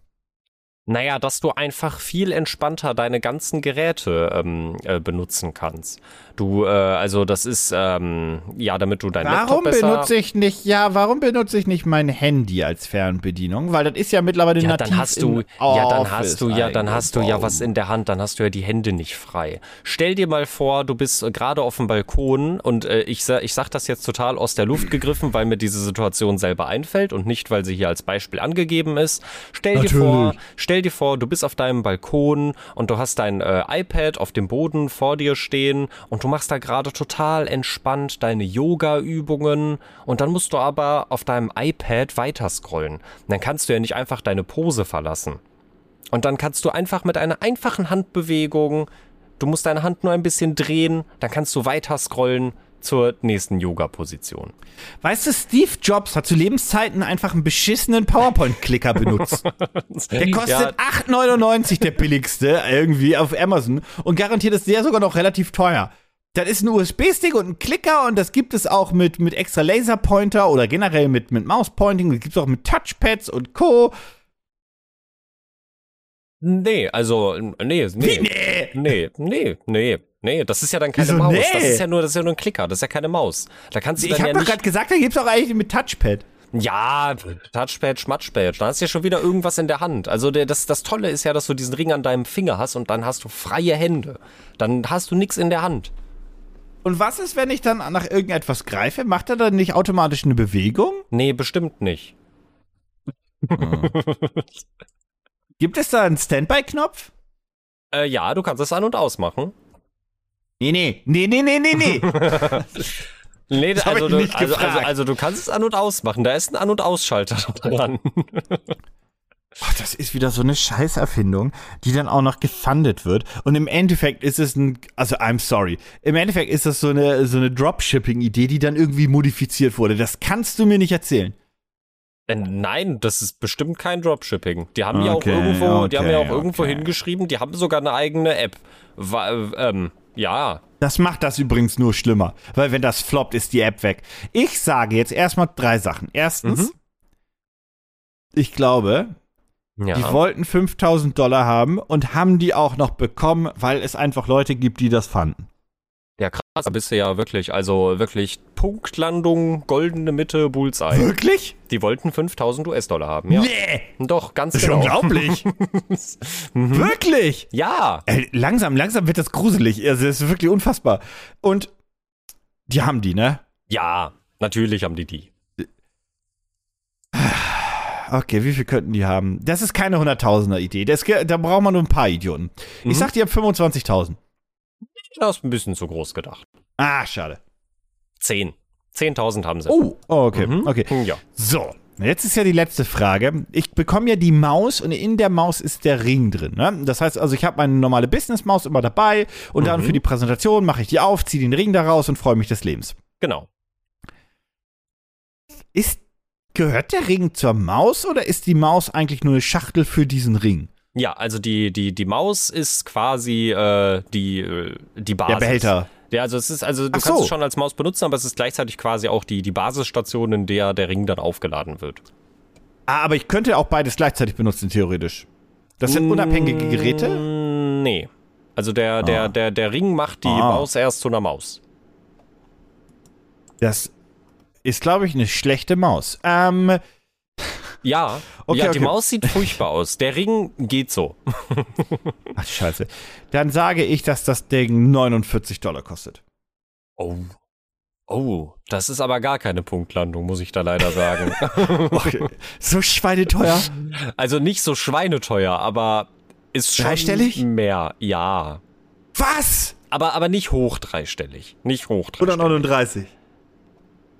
Naja, dass du einfach viel entspannter deine ganzen Geräte ähm, äh, benutzen kannst. Du, äh, also das ist, ähm, ja, damit du dein Warum Laptop besser... benutze ich nicht, ja, warum benutze ich nicht mein Handy als Fernbedienung? Weil das ist ja mittlerweile ja, nativ dann hast du, in ja, dann hast du, ja, dann hast du ja was in der Hand, dann hast du ja die Hände nicht frei. Stell dir mal vor, du bist äh, gerade auf dem Balkon und äh, ich, ich sag das jetzt total aus der Luft gegriffen, weil mir diese Situation selber einfällt und nicht, weil sie hier als Beispiel angegeben ist. Stell dir Natürlich. vor, stell dir vor, du bist auf deinem Balkon und du hast dein äh, iPad auf dem Boden vor dir stehen und du machst da gerade total entspannt deine Yoga-Übungen und dann musst du aber auf deinem iPad weiter scrollen. Dann kannst du ja nicht einfach deine Pose verlassen. Und dann kannst du einfach mit einer einfachen Handbewegung, du musst deine Hand nur ein bisschen drehen, dann kannst du weiter scrollen zur nächsten Yoga-Position. Weißt du, Steve Jobs hat zu Lebenszeiten einfach einen beschissenen PowerPoint-Klicker benutzt. Der kostet Ja. 8,99 der billigste irgendwie auf Amazon und garantiert ist der sogar noch relativ teuer. Das ist ein USB-Stick und ein Klicker und das gibt es auch mit, mit extra Laserpointer oder generell mit, mit Mouse-Pointing. Das gibt es auch mit Touchpads und Co. Nee, also, nee, nee. Wie, nee? Nee, nee, nee, nee, das ist ja dann keine Wieso Maus. nee? Das ist ja nur, das ist ja nur ein Klicker, das ist ja keine Maus. Da kannst du Ich dann habe ja doch gerade gesagt, da gibt es auch eigentlich mit Touchpad. Ja, Touchpad, Schmatschpad. Da hast du ja schon wieder irgendwas in der Hand. Also der, das, das Tolle ist ja, dass du diesen Ring an deinem Finger hast und dann hast du freie Hände. Dann hast du nichts in der Hand. Und was ist, wenn ich dann nach irgendetwas greife? Macht er dann nicht automatisch eine Bewegung? Nee, bestimmt nicht. Gibt es da einen Standby-Knopf? Äh, ja, du kannst es an- und ausmachen. Nee, nee, nee, nee, nee, nee, nee. Nee, Das also, ich du, nicht also, also, gefragt. also du kannst es an- und ausmachen. Da ist ein An- und Ausschalter dran. Ach, das ist wieder so eine Scheißerfindung, die dann auch noch gefundet wird. Und im Endeffekt ist es ein, also I'm sorry, im Endeffekt ist das so eine, so eine Dropshipping-Idee, die dann irgendwie modifiziert wurde. Das kannst du mir nicht erzählen. Äh, Nein, das ist bestimmt kein Dropshipping. Die haben ja auch Okay, irgendwo, die haben ja auch okay, irgendwo okay. hingeschrieben, die haben sogar eine eigene App. Wa ähm, ja, Das macht das übrigens nur schlimmer, weil wenn das floppt, ist die App weg. Ich sage jetzt erstmal drei Sachen. Erstens, Mhm. ich glaube, ja. die wollten 5000 Dollar haben und haben die auch noch bekommen, weil es einfach Leute gibt, die das fanden. Ja, krass, da bist du ja wirklich, also wirklich Punktlandung, goldene Mitte, Bullseye. Wirklich? Die wollten 5000 US-Dollar haben, ja. Nee, Doch, ganz das ist genau. unglaublich. Wirklich? Ja, Ey, langsam, langsam wird das gruselig. Also, das ist wirklich unfassbar. Und die haben die, ne? ja, natürlich haben die die. Okay, wie viel könnten die haben? Das ist keine 100.000er Idee. Das, da braucht man nur ein paar Idioten. Ich sag, die haben 25.000. Das ist ein bisschen zu groß gedacht. Ah, schade. 10. 10.000 haben sie. Oh, oh, okay, Mhm. okay. Ja. So, jetzt ist ja die letzte Frage. Ich bekomme ja die Maus und in der Maus ist der Ring drin. Ne? Das heißt also, ich habe meine normale Business-Maus immer dabei und dann für die Präsentation mache ich die auf, ziehe den Ring da raus und freue mich des Lebens. Genau. Ist, gehört der Ring zur Maus oder ist die Maus eigentlich nur eine Schachtel für diesen Ring? Ja, also die, die, die Maus ist quasi äh, die, äh, die Basis. Der Behälter. Ja, also es ist, also du Ach kannst so. es schon als Maus benutzen, aber es ist gleichzeitig quasi auch die, die Basisstation, in der der Ring dann aufgeladen wird. Ah, aber ich könnte auch beides gleichzeitig benutzen, theoretisch. Das sind unabhängige Geräte? Mm, Nee. Also der, der, Ah. der, der Ring macht die Ah. Maus erst zu einer Maus. Das ist, glaube ich, eine schlechte Maus. Ähm, Ja, Okay, ja die okay. Maus sieht furchtbar aus. Der Ring geht so. Ach, scheiße. Dann sage ich, dass das Ding 49 Dollar kostet. Oh. Oh, das ist aber gar keine Punktlandung, muss ich da leider sagen. Okay. So schweineteuer. also nicht so schweineteuer, aber ist schon Dreistellig? mehr. Ja. Was? Aber, aber nicht hoch dreistellig. Nicht hoch dreistellig. 139.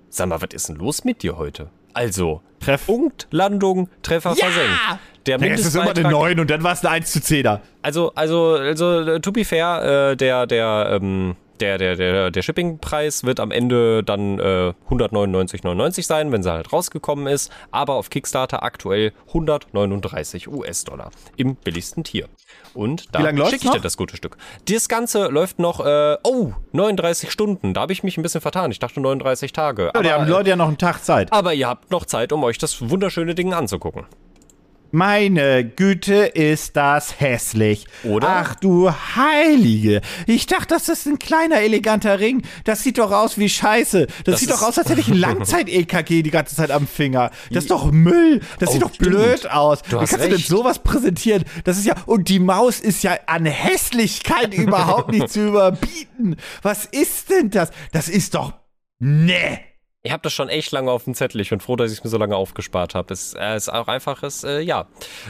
Sag mal, was ist denn los mit dir heute? Also, Treff. Punkt, Landung, Treffer Ja! versenkt. Der Ja, es ist immer eine Mindestbeitrag 9 und dann war es eine 1 zu 10er. Also, also, also, äh, to be fair, äh, der, der, ähm, der, der, der, der Shippingpreis wird am Ende dann äh, 199,99 sein, wenn sie halt rausgekommen ist. Aber auf Kickstarter aktuell 139 US-Dollar im billigsten Tier. Und da schicke ich dir noch? das gute Stück. Das Ganze läuft noch, äh, oh, 39 Stunden. Da habe ich mich ein bisschen vertan. Ich dachte 39 Tage. Ja, die haben aber, Leute ja noch einen Tag Zeit. aber ihr habt noch Zeit, um euch das wunderschöne Ding anzugucken. Meine Güte, ist das hässlich. Oder? Ach du Heilige. Ich dachte, das ist ein kleiner, eleganter Ring. Das sieht doch aus wie Scheiße. Das, Das sieht doch aus, als hätte ich ein Langzeit-EKG die ganze Zeit am Finger. Das ist doch Müll. Das Oh, sieht doch stimmt. blöd aus. Du Wie kannst du denn recht. sowas präsentieren? Das ist ja, und die Maus ist ja an Hässlichkeit überhaupt nicht zu überbieten. Was ist denn das? Das ist doch, ne. Ich habe das schon echt lange auf dem Zettel. Ich bin froh, dass ich es mir so lange aufgespart habe. Es äh, ist auch einfaches, äh, ja.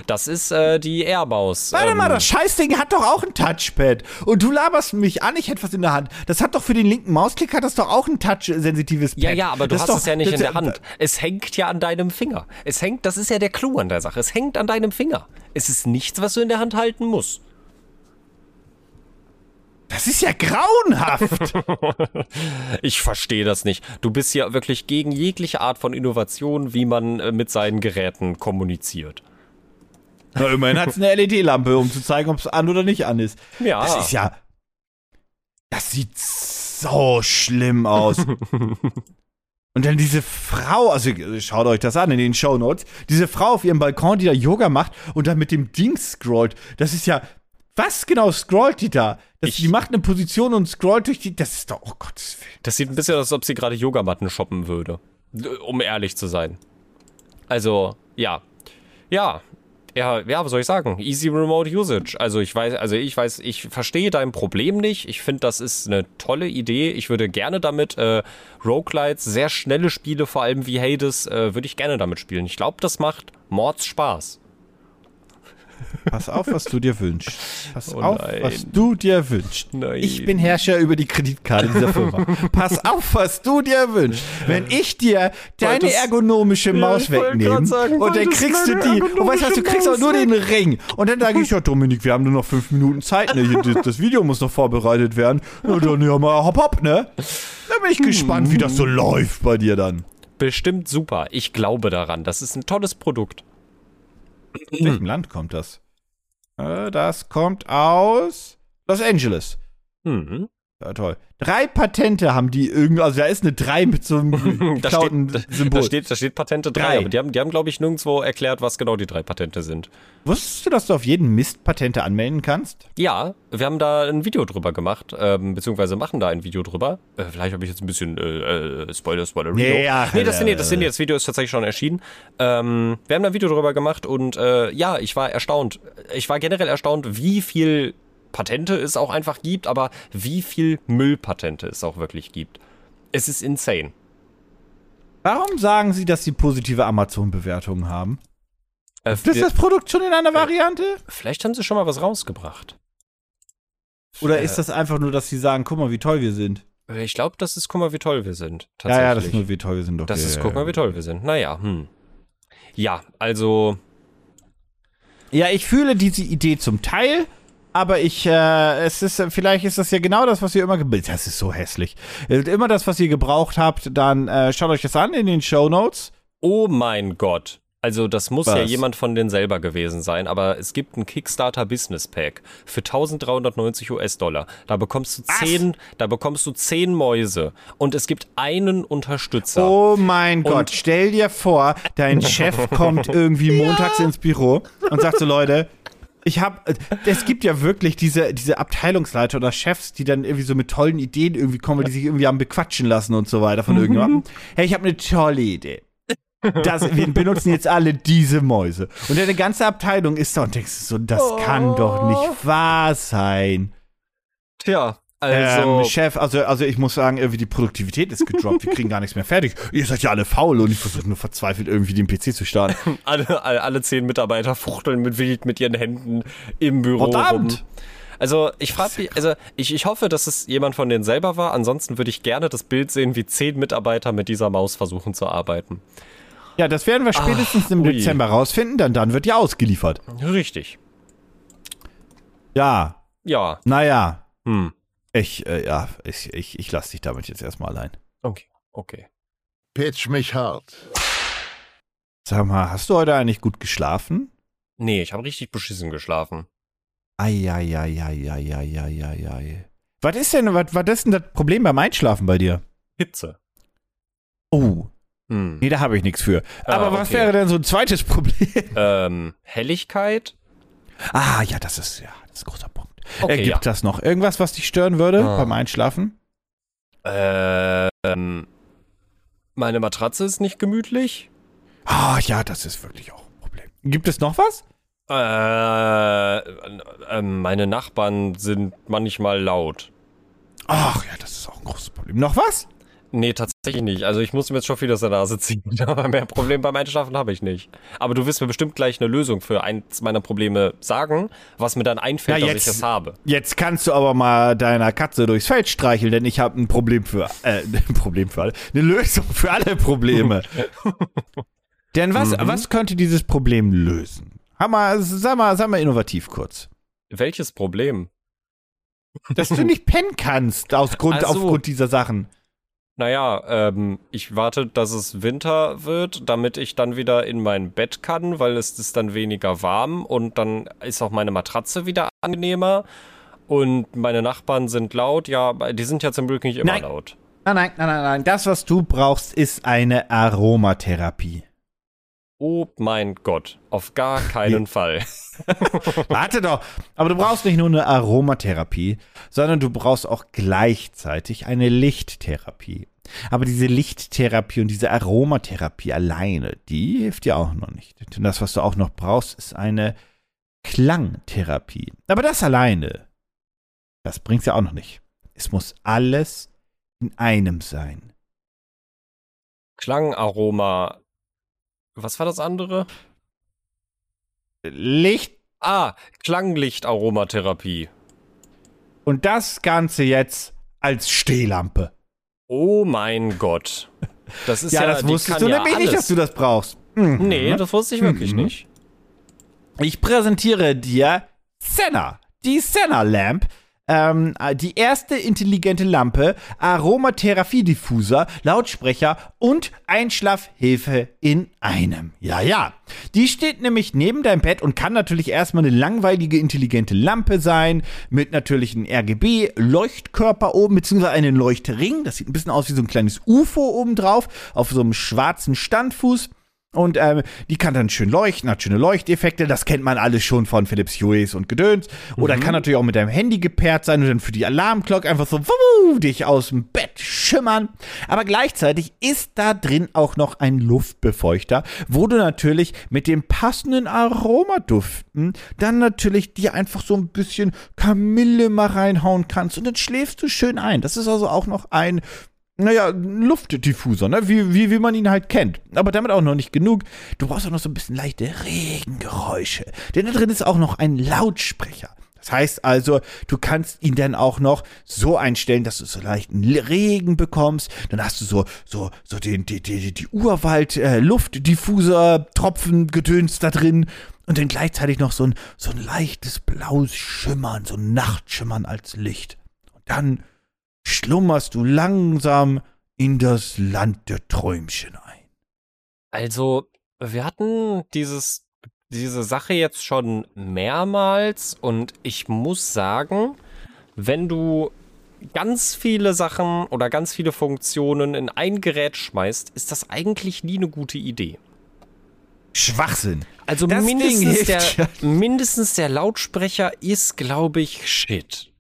Das ist äh, die Airmaus. Warte ähm, mal, das Scheißding hat doch auch ein Touchpad. Und du laberst mich an, ich hätte was in der Hand. Das hat doch für den linken Mausklick hat das doch auch ein touch-sensitives Pad. Ja, ja, aber du Das hast doch- es ja nicht in der Hand. Es hängt ja an deinem Finger. Es hängt, das ist ja der Clou an der Sache. Es hängt an deinem Finger. Es ist nichts, was du in der Hand halten musst. Das ist ja grauenhaft. Ich verstehe das nicht. Du bist ja wirklich gegen jegliche Art von Innovation, wie man äh, mit seinen Geräten kommuniziert. Na, immerhin hat es eine LED-Lampe, um zu zeigen, ob es an oder nicht an ist. Ja. Das ist ja. Das sieht so schlimm aus. Und dann diese Frau, also schaut euch das an in den Shownotes, diese Frau auf ihrem Balkon, die da Yoga macht und dann mit dem Ding scrollt. Das ist ja. Was genau scrollt die da? Das, Ich- die macht eine Position und scrollt durch die. Das ist doch, oh Gottes Willen. Das sieht ein bisschen aus, als ob sie gerade Yogamatten shoppen würde. Um ehrlich zu sein. Also, ja. Ja. Ja, ja, was soll ich sagen? Easy Remote Usage. Also ich weiß, also ich weiß, ich verstehe dein Problem nicht. Ich finde, das ist eine tolle Idee. Ich würde gerne damit äh, Roguelites, sehr schnelle Spiele, vor allem wie Hades, äh, würde ich gerne damit spielen. Ich glaube, das macht Mords Spaß. Pass auf, was du dir wünschst. Pass Oh auf, nein. was du dir wünschst. Nein. Ich bin Herrscher über die Kreditkarte dieser Firma. Pass auf, was du dir wünschst. Wenn ich dir deine ergonomische Maus wollte wegnehme sagen, und dann kriegst du die, und weißt du was, du kriegst auch nur den Ring. Und dann sage ich, ja Dominik, wir haben nur noch fünf Minuten Zeit, ne? Das, Video muss noch vorbereitet werden. Ja, dann ja mal hopp hopp, ne? Da bin ich gespannt, wie das so läuft bei dir dann. Bestimmt super. Ich glaube daran. Das ist ein tolles Produkt. In welchem Land kommt das? Äh, Das kommt aus Los Angeles. Mhm. Ja, toll. Drei Patente haben die irgendwie, also da ist eine 3 mit so einem Da steht, Symbol. da, steht, da steht Patente 3, Drei. aber die haben, die haben glaube ich, nirgendwo erklärt, was genau die drei Patente sind. Wusstest du, dass du auf jeden Mist Patente anmelden kannst? Ja, wir haben da ein Video drüber gemacht, ähm, beziehungsweise machen da ein Video drüber. Äh, vielleicht habe ich jetzt ein bisschen äh, äh, Spoiler, Spoiler, Nee, ja, nee, das, nee, das, nee, das Video ist tatsächlich schon erschienen. Ähm, wir haben da ein Video drüber gemacht und äh, ja, ich war erstaunt. Ich war generell erstaunt, wie viel Patente es auch einfach gibt, aber wie viel Müllpatente es auch wirklich gibt. Es ist insane. Warum sagen sie, dass sie positive Amazon-Bewertungen haben? Äh, Ist das Produkt schon in einer Variante? vielleicht haben sie schon mal was rausgebracht. Oder Äh, ist das einfach nur, dass sie sagen, guck mal, wie toll wir sind? Ich glaube, das ist, guck mal, wie toll wir sind. Ja, Tatsächlich. ja, das ist nur, wie toll wir sind. Doch, Das ja, ist, guck mal, wie toll wir sind. Naja, hm. Ja, also, Ja, ich fühle diese Idee zum Teil, aber ich, äh, es ist, vielleicht ist das ja genau das, was ihr immer, das ist so hässlich. Äh, Immer das, was ihr gebraucht habt, dann äh, schaut euch das an in den Show Notes. oh mein Gott. Also, das muss ja Was? jemand von denen selber gewesen sein, aber es gibt ein Kickstarter Business Pack für 1390 US-Dollar. Da bekommst du Was? zehn, da bekommst du zehn Mäuse und es gibt einen Unterstützer. Oh mein Gott, Und- stell dir vor, dein Chef kommt irgendwie montags ins Büro und sagt so, Leute, ich hab, äh, es gibt ja wirklich diese, diese Abteilungsleiter oder Chefs, die dann irgendwie so mit tollen Ideen irgendwie kommen, weil die sich irgendwie haben bequatschen lassen und so weiter von irgendjemandem. Hey, ich habe eine tolle Idee. Das, wir benutzen jetzt alle diese Mäuse. Und deine ganze Abteilung ist da und denkst so, das kann doch nicht wahr sein. Tja, also. Ähm, Chef, also, also ich muss sagen, irgendwie die Produktivität ist gedroppt. Wir kriegen gar nichts mehr fertig. Ihr seid ja alle faul und ich versuche nur verzweifelt irgendwie den PC zu starten. alle, alle, alle zehn Mitarbeiter fuchteln mit wild mit ihren Händen im Büro Verdammt! rum. Also ich frage mich, also ich, ich hoffe, dass es jemand von denen selber war. Ansonsten würde ich gerne das Bild sehen, wie zehn Mitarbeiter mit dieser Maus versuchen zu arbeiten. Ja, das werden wir spätestens im ui. Dezember rausfinden, dann, dann wird ja ausgeliefert. Richtig. Ja, Ja. naja. Hm. Ich, äh, ja, ich, ich, ich lasse dich damit jetzt erstmal allein. Okay. Okay. Pitch mich hart. Sag mal, hast du heute eigentlich gut geschlafen? Nee, ich habe richtig beschissen geschlafen. Eieieiei. Was ist denn, was, was ist denn das Problem beim Einschlafen bei dir? Hitze. Oh, Hm. nee, da habe ich nichts für. Aber Ah, was okay. wäre denn so ein zweites Problem? Ähm, Helligkeit? Ah, ja, das ist, ja, das ist ein großer. Okay, äh, gibt ja. das noch irgendwas, was dich stören würde Ah. beim Einschlafen? Ähm, meine Matratze ist nicht gemütlich. Ah, ja, das ist wirklich auch ein Problem. Gibt es noch was? Äh, äh, meine Nachbarn sind manchmal laut. Ach, ja, das ist auch ein großes Problem. Noch was? Nee, tatsächlich nicht. Also ich muss mir jetzt schon viel aus der Nase ziehen. Aber mehr Problem beim Einschlafen habe ich nicht. Aber du wirst mir bestimmt gleich eine Lösung für eins meiner Probleme sagen, was mir dann einfällt, dass jetzt- ich es habe. Jetzt kannst du aber mal deiner Katze durchs Feld streicheln, denn ich habe ein Problem für, äh, ein Problem für alle, eine Lösung für alle Probleme. denn was, Mhm. was könnte dieses Problem lösen? Hab mal, sag mal, sag mal innovativ kurz. Welches Problem? Dass du nicht pennen kannst aus Grund, Ach so. aufgrund dieser Sachen. Naja, ähm, ich warte, dass es Winter wird, damit ich dann wieder in mein Bett kann, weil es ist dann weniger warm und dann ist auch meine Matratze wieder angenehmer. Und meine Nachbarn sind laut, ja, die sind ja zum Glück nicht immer Nein. laut. Nein, nein, nein, nein, nein. Das, was du brauchst, ist eine Aromatherapie. Oh mein Gott, auf gar keinen Fall. Warte doch. Aber du brauchst nicht nur eine Aromatherapie, sondern du brauchst auch gleichzeitig eine Lichttherapie. Aber diese Lichttherapie und diese Aromatherapie alleine, die hilft dir auch noch nicht. Denn das, was du auch noch brauchst, ist eine Klangtherapie. Aber das alleine, das bringt's ja auch noch nicht. Es muss alles in einem sein. Klangaroma. Was war das andere? Licht Ah, Klanglichtaromatherapie. und das Ganze jetzt als Stehlampe. Oh mein Gott. Das ist ja, Ja, das wusstest du ja nämlich nicht, dass du das brauchst. Mhm. Nee, das wusste ich wirklich Mhm. nicht. Ich präsentiere dir Senna, die Senna Lamp. Ähm, die erste intelligente Lampe, Aromatherapie-Diffuser, Lautsprecher und Einschlafhilfe in einem. Ja, ja. Die steht nämlich neben deinem Bett und kann natürlich erstmal eine langweilige intelligente Lampe sein, mit natürlich einem RGB-Leuchtkörper oben, beziehungsweise einen Leuchtring. Das sieht ein bisschen aus wie so ein kleines UFO oben drauf, auf so einem schwarzen Standfuß. Und ähm, die kann dann schön leuchten, hat schöne Leuchteffekte. Das kennt man alles schon von Philips Hueys und Gedöns. Oder kann natürlich auch mit deinem Handy gepaart sein und dann für die Alarmglocke einfach so wuhu, dich aus dem Bett schimmern. Aber gleichzeitig ist da drin auch noch ein Luftbefeuchter, wo du natürlich mit dem passenden Aromaduften dann natürlich dir einfach so ein bisschen Kamille mal reinhauen kannst und dann schläfst du schön ein. Das ist also auch noch ein naja, Luftdiffuser, ne? wie, wie, wie man ihn halt kennt. Aber damit auch noch nicht genug. Du brauchst auch noch so ein bisschen leichte Regengeräusche. Denn da drin ist auch noch ein Lautsprecher. Das heißt also, du kannst ihn dann auch noch so einstellen, dass du so leichten Regen bekommst. Dann hast du so, so, so den, die, die, die Urwald-Luftdiffuser-Tropfen-Gedöns da drin. Und dann gleichzeitig noch so ein, so ein leichtes blaues Schimmern, so ein Nachtschimmern als Licht. Und dann schlummerst du langsam in das Land der Träumchen ein. Also, wir hatten dieses, diese Sache jetzt schon mehrmals und ich muss sagen, wenn du ganz viele Sachen oder ganz viele Funktionen in ein Gerät schmeißt, ist das eigentlich nie eine gute Idee. Schwachsinn. Also mindestens der, mindestens der Lautsprecher ist, glaube ich, shit.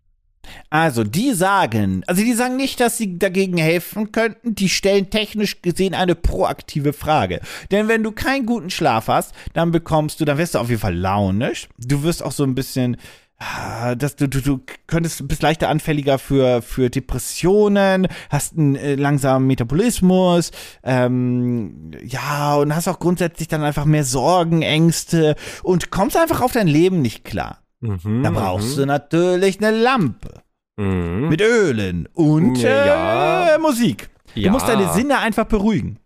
Also, die sagen, also die sagen nicht, dass sie dagegen helfen könnten, die stellen technisch gesehen eine proaktive Frage. Denn wenn du keinen guten Schlaf hast, dann bekommst du, dann wirst du auf jeden Fall launisch. Du wirst auch so ein bisschen, ah, dass du, du, du könntest, bist leichter anfälliger für, für Depressionen, hast einen äh, langsamen Metabolismus, ähm, ja, und hast auch grundsätzlich dann einfach mehr Sorgen, Ängste und kommst einfach auf dein Leben nicht klar. Mhm, Da brauchst mhm. du natürlich eine Lampe Mhm. mit Ölen und Ja. äh, Musik. Du Ja. musst deine Sinne einfach beruhigen.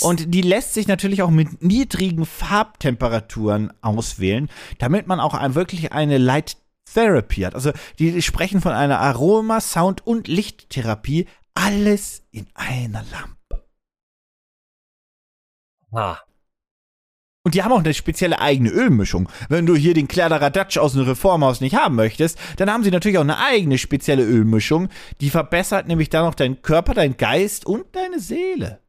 Und die lässt sich natürlich auch mit niedrigen Farbtemperaturen auswählen, damit man auch wirklich eine Light Therapy hat. Also die sprechen von einer Aroma, Sound und Lichttherapie. Alles in einer Lampe. Ah. Und die haben auch eine spezielle eigene Ölmischung. Wenn du hier den Kladderadatsch aus dem Reformhaus nicht haben möchtest, dann haben sie natürlich auch eine eigene spezielle Ölmischung. Die verbessert nämlich dann auch deinen Körper, deinen Geist und deine Seele.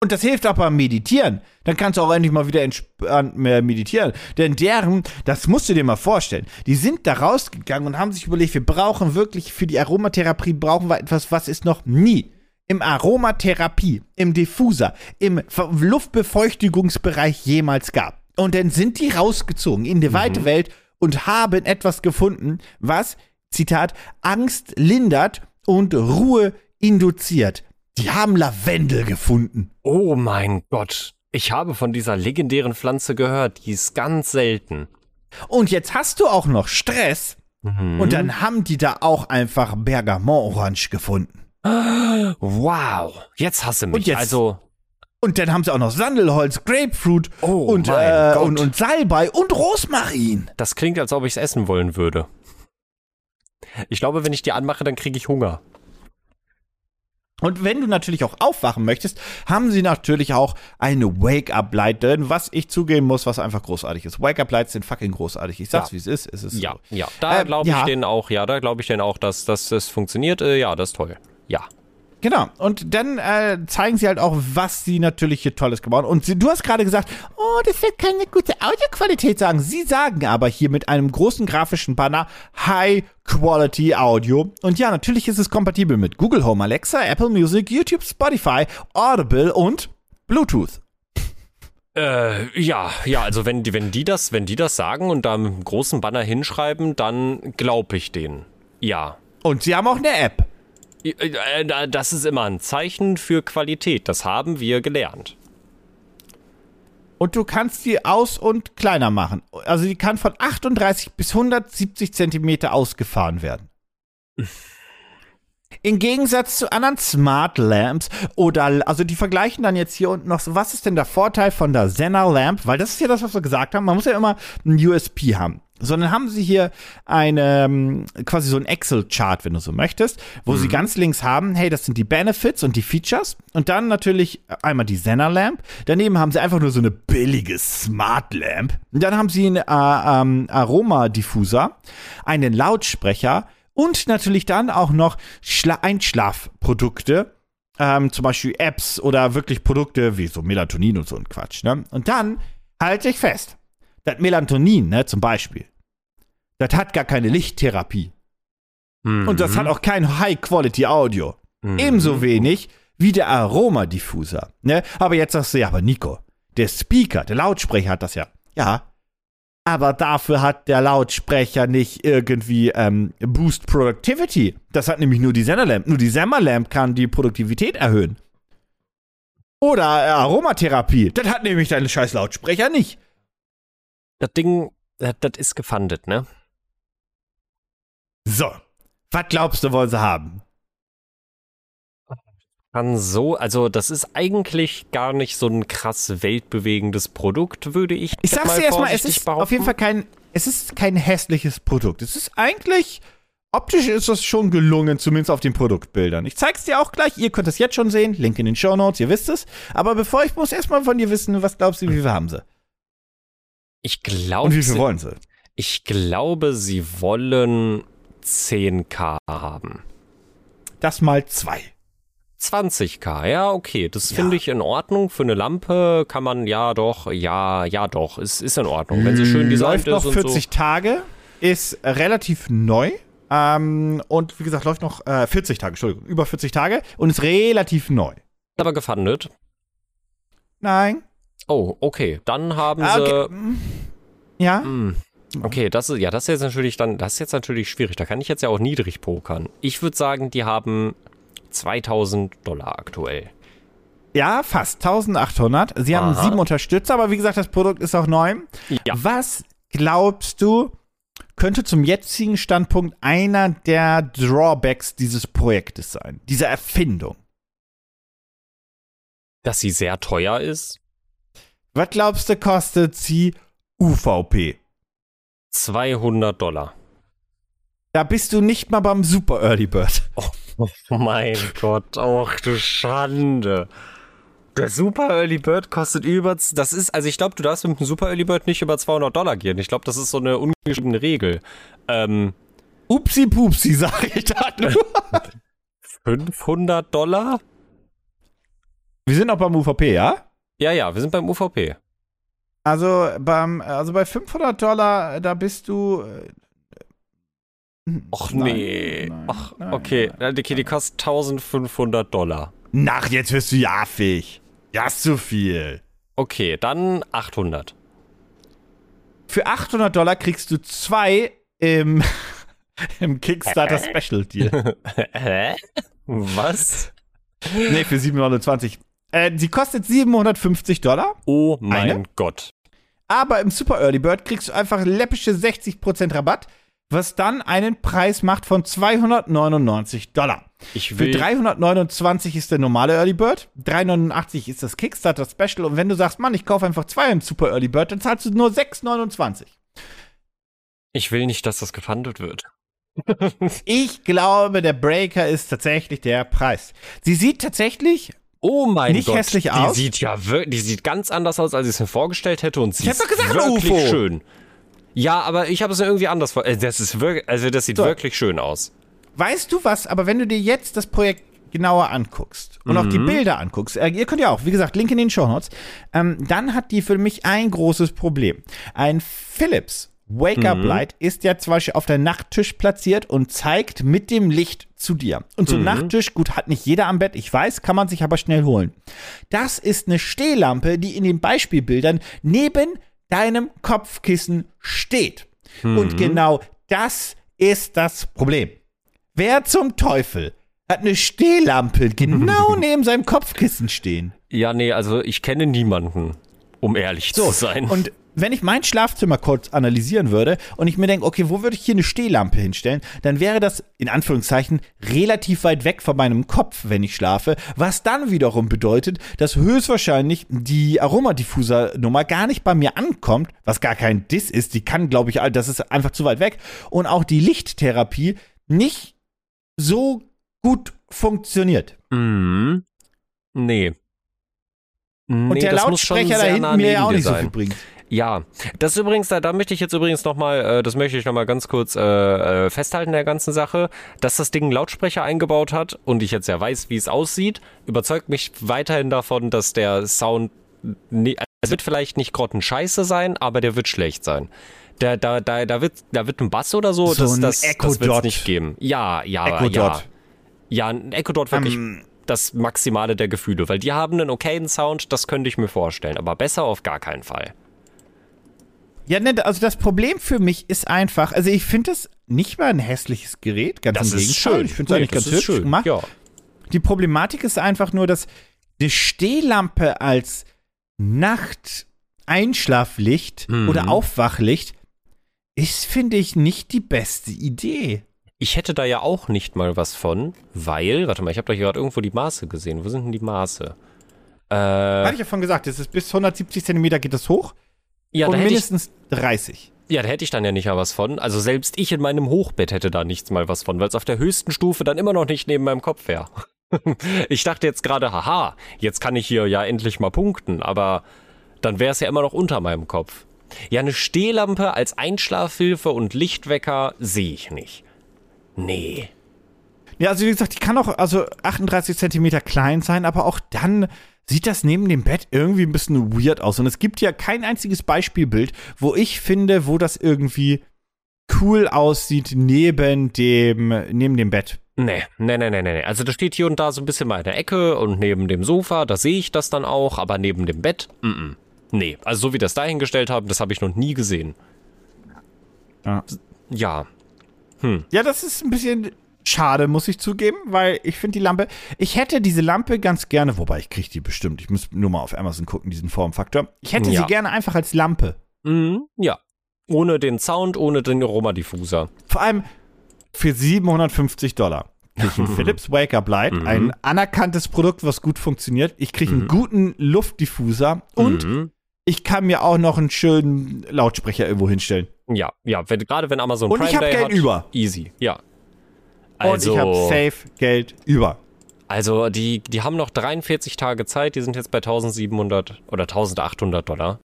Und das hilft auch beim Meditieren. Dann kannst du auch endlich mal wieder entspannt mehr meditieren. Denn deren, das musst du dir mal vorstellen, die sind da rausgegangen und haben sich überlegt, wir brauchen wirklich für die Aromatherapie, brauchen wir etwas, was es noch nie im Aromatherapie, im Diffuser, im Luftbefeuchtigungsbereich jemals gab. Und dann sind die rausgezogen in die weite Welt und haben etwas gefunden, was, Zitat, Angst lindert und Ruhe induziert. Die haben Lavendel gefunden. Oh mein Gott. Ich habe von dieser legendären Pflanze gehört. Die ist ganz selten. Und jetzt hast du auch noch Stress. Mhm. Und dann haben die da auch einfach Bergamont-Orange gefunden. Wow. Jetzt hasse mich. Und jetzt- Also, Und dann haben sie auch noch Sandelholz, Grapefruit Oh und, äh, und, und Salbei und Rosmarin. das klingt, als ob ich es essen wollen würde. Ich glaube, wenn ich die anmache, dann kriege ich Hunger. Und wenn du natürlich auch aufwachen möchtest, haben sie natürlich auch eine Wake-up-Light drin, was ich zugeben muss, was einfach großartig ist. Wake-up-Lights sind fucking großartig. Ich sag's, Ja. wie es ist. Es ist Ja, so. ja. Da Ähm, glaube ich ja. denen auch, ja, da glaube ich denen auch, dass, dass das funktioniert. Äh, ja, das ist toll. Ja. Genau. Und dann äh, zeigen sie halt auch, was sie natürlich hier Tolles gebaut haben. Und sie, du hast gerade gesagt, oh, das wird keine gute Audioqualität sagen. Sie sagen aber hier mit einem großen grafischen Banner High Quality Audio. Und ja, natürlich ist es kompatibel mit Google Home, Alexa, Apple Music, YouTube, Spotify, Audible und Bluetooth. Äh, ja, ja, also wenn die, wenn die das, wenn die das sagen und da mit einem großen Banner hinschreiben, dann glaube ich denen. Ja. Und sie haben auch eine App. Äh, äh, Das ist immer ein Zeichen für Qualität. Das haben wir gelernt. Und du kannst die aus- und kleiner machen. Also die kann von 38 bis 170 Zentimeter ausgefahren werden. Im Gegensatz zu anderen Smart Lamps oder, also die vergleichen dann jetzt hier unten noch so, was ist denn der Vorteil von der Zenna Lamp? Weil das ist ja das, was wir gesagt haben, man muss ja immer ein USP haben. Sondern haben sie hier eine, ähm, quasi so ein Excel-Chart, wenn du so möchtest, wo sie ganz links haben, hey, das sind die Benefits und die Features. Und dann natürlich einmal die Zenna Lamp. Daneben haben sie einfach nur so eine billige Smart Lamp. Und dann haben sie einen äh, ähm, Aromadiffuser, einen Lautsprecher und natürlich dann auch noch Schla Einschlafprodukte, ähm, zum Beispiel Apps oder wirklich Produkte wie so Melatonin und so ein Quatsch. Ne? Und dann halte ich fest, das Melatonin, ne, zum Beispiel, das hat gar keine Lichttherapie. Und das hat auch kein High-Quality-Audio. Mhm. Ebenso wenig wie der Aromadiffuser. Ne? Aber jetzt sagst du, ja, aber Nico, der Speaker, der Lautsprecher hat das ja. Ja. Aber dafür hat der Lautsprecher nicht irgendwie ähm, Boost Productivity. Das hat nämlich nur die Senner Lamp. Nur die Senner Lamp kann die Produktivität erhöhen. Oder äh, Aromatherapie. Das hat nämlich dein scheiß Lautsprecher nicht. Das Ding, das, das ist gefundet, ne? So. Was glaubst du, wollen sie haben? Kann so, also das ist eigentlich gar nicht so ein krass weltbewegendes Produkt, würde ich Ich sag's dir erstmal, es ist auf jeden Fall kein, es ist kein hässliches Produkt. Es ist eigentlich, optisch ist das schon gelungen, zumindest auf den Produktbildern. Ich zeig's dir auch gleich, ihr könnt es jetzt schon sehen, Link in den Show Notes, ihr wisst es. Aber bevor ich muss erstmal von dir wissen, was glaubst du, wie viel haben sie? Ich glaube, Und wie viel wollen sie? ich glaube, sie wollen 10k haben. Das mal zwei. 20k, ja, okay, das Ja. finde ich in Ordnung. Für eine Lampe kann man ja doch, ja, ja doch, es ist in Ordnung. Wenn sie schön designt Läuft noch ist und 40 so. Tage. ist relativ neu. Ähm, und wie gesagt, läuft noch äh, 40 Tage, Entschuldigung, über 40 Tage und ist relativ neu. Aber gefundet. Nein. Oh, okay. Dann haben Ah, sie. okay. Ja? Hm. Okay, das ist ja, das ist jetzt natürlich dann, das ist jetzt natürlich schwierig. Da kann ich jetzt ja auch niedrig pokern. Ich würde sagen, die haben 2000 Dollar aktuell. Ja, fast 1800. Sie haben Aha. sieben Unterstützer, aber wie gesagt, das Produkt ist auch neu. Ja. Was glaubst du, könnte zum jetzigen Standpunkt einer der Drawbacks dieses Projektes sein? Dieser Erfindung? Dass sie sehr teuer ist. Was glaubst du, kostet sie UVP? 200 Dollar. Da bist du nicht mal beim Super Early Bird. Oh mein Gott, ach du Schande. Der Super Early Bird kostet über, das ist, also ich glaube, du darfst mit dem Super Early Bird nicht über 200 Dollar gehen. Ich glaube, das ist so eine ungeschriebene Regel. Ähm, Upsi Pupsi, sag ich da nur. 500 Dollar? Wir sind auch beim UVP, ja? Ja, ja, wir sind beim UVP. Also beim, also bei 500 Dollar, da bist du. äh, Och nein, nee. nein, Ach, nein, okay. nein. Okay, die kostet 1500 Dollar. Nach, jetzt wirst du jaffig. Ja, ist zu viel. Okay, dann 800. Für 800 Dollar kriegst du zwei im, im Kickstarter Special Deal. Hä? Was? nee, für 729. Äh, sie kostet 750 Dollar, Oh mein Eine? Gott. Aber im Super Early Bird kriegst du einfach läppische 60% Rabatt, was dann einen Preis macht von 299 Dollar. Ich Für will 329 ist der normale Early Bird, 389 ist das Kickstarter Special und wenn du sagst, Mann, ich kaufe einfach zwei im Super Early Bird, dann zahlst du nur 6,29. Ich will nicht, dass das gefundet wird. Ich glaube, der Breaker ist tatsächlich der Preis. Sie sieht tatsächlich, Oh mein Nicht Gott. hässlich die aus? Sieht ja wirklich, die sieht ganz anders aus, als ich es mir vorgestellt hätte und sie Ich ist hab doch gesagt, wirklich UFO. schön. Ja, aber ich habe es mir irgendwie anders vor. äh, Das ist wirklich, also das sieht So. wirklich schön aus. weißt du was, aber wenn du dir jetzt das Projekt genauer anguckst und auch die Bilder anguckst, äh, ihr könnt ja auch, wie gesagt, Link in den Show Notes, ähm, dann hat die für mich ein großes Problem. Ein Philips Wake-up Light ist ja zum Beispiel auf der Nachttisch platziert und zeigt mit dem Licht zu dir. Und so ein Nachttisch, gut, hat nicht jeder am Bett, ich weiß, kann man sich aber schnell holen. Das ist eine Stehlampe, die in den Beispielbildern neben deinem Kopfkissen steht. Und genau das ist das Problem. Wer zum Teufel hat eine Stehlampe genau neben seinem Kopfkissen stehen? Ja, nee, also ich kenne niemanden, um ehrlich zu sein. Und wenn ich mein Schlafzimmer kurz analysieren würde und ich mir denke, okay, wo würde ich hier eine Stehlampe hinstellen, dann wäre das in Anführungszeichen relativ weit weg von meinem Kopf, wenn ich schlafe, was dann wiederum bedeutet, dass höchstwahrscheinlich die Aromadiffuser-Nummer gar nicht bei mir ankommt, was gar kein Diss ist, die kann, glaube ich, das ist einfach zu weit weg und auch die Lichttherapie nicht so gut funktioniert. Mhm. Nee. Und Nee, der das muss schon Lautsprecher da hinten mir ja auch nicht so sein. viel bringt. Ja, das ist übrigens, da, da möchte ich jetzt übrigens nochmal, äh, das möchte ich nochmal ganz kurz äh, äh, festhalten der ganzen Sache, dass das Ding einen Lautsprecher eingebaut hat und ich jetzt ja weiß, wie es aussieht, überzeugt mich weiterhin davon, dass der Sound, nie, also es wird vielleicht nicht grottenscheiße sein, aber der wird schlecht sein. Da, da, da, da, wird, da wird ein Bass oder so, So das, das, das wird es nicht geben. Ja, ja, Echo ja. Dot. Ja, ein Echo Dot wirklich Ähm, das Maximale der Gefühle, weil die haben einen okayen Sound, das könnte ich mir vorstellen, aber besser auf gar keinen Fall. Ja, ne, also das Problem für mich ist einfach, also ich finde das nicht mal ein hässliches Gerät, ganz im Gegenteil. Ich finde es eigentlich ganz hübsch gemacht. Ja. Die Problematik ist einfach nur, dass die Stehlampe als Nacht-Einschlaflicht Mhm. oder Aufwachlicht ist, finde ich, nicht die beste Idee. Ich hätte da ja auch nicht mal was von, weil, warte mal, ich habe da hier gerade irgendwo die Maße gesehen. Wo sind denn die Maße? Äh, Hatte ich ja von gesagt, es ist bis 170 Zentimeter geht das hoch ja, da und hätte ich, mindestens 30. ja, da hätte ich dann ja nicht mal was von. Also selbst ich in meinem Hochbett hätte da nichts mal was von, weil es auf der höchsten Stufe dann immer noch nicht neben meinem Kopf wäre. ich dachte jetzt gerade, haha, jetzt kann ich hier ja endlich mal punkten, aber dann wäre es ja immer noch unter meinem Kopf. Ja, eine Stehlampe als Einschlafhilfe und Lichtwecker sehe ich nicht. Nee. Ja, also wie gesagt, die kann auch also 38 Zentimeter klein sein, aber auch dann sieht das neben dem Bett irgendwie ein bisschen weird aus. Und es gibt ja kein einziges Beispielbild, wo ich finde, wo das irgendwie cool aussieht neben dem, neben dem Bett. Nee, nee, nee, nee, nee. Also das steht hier und da so ein bisschen mal in der Ecke und neben dem Sofa, da sehe ich das dann auch, aber neben dem Bett, mm, -mm. nee. Also so wie das dahingestellt haben, das habe ich noch nie gesehen. Ja. Ja. Ja, das ist ein bisschen schade, muss ich zugeben, weil ich finde die Lampe, ich hätte diese Lampe ganz gerne, wobei ich kriege die bestimmt, ich muss nur mal auf Amazon gucken, diesen Formfaktor. Ich hätte Ja. sie gerne einfach als Lampe. Mhm, ja. Ohne den Sound, ohne den Aromadiffuser. Vor allem für 750 Dollar. Krieg ich einen Philips Wake Up Light, Mhm. ein anerkanntes Produkt, was gut funktioniert. Ich kriege einen guten Luftdiffuser und Mhm. ich kann mir auch noch einen schönen Lautsprecher irgendwo hinstellen. Ja, ja, wenn, gerade wenn Amazon Und Prime ich hab Day Geld hat, über. Easy, ja. Und ich habe safe Geld über. Also die, die haben noch 43 Tage Zeit, die sind jetzt bei 1700 oder 1800 Dollar.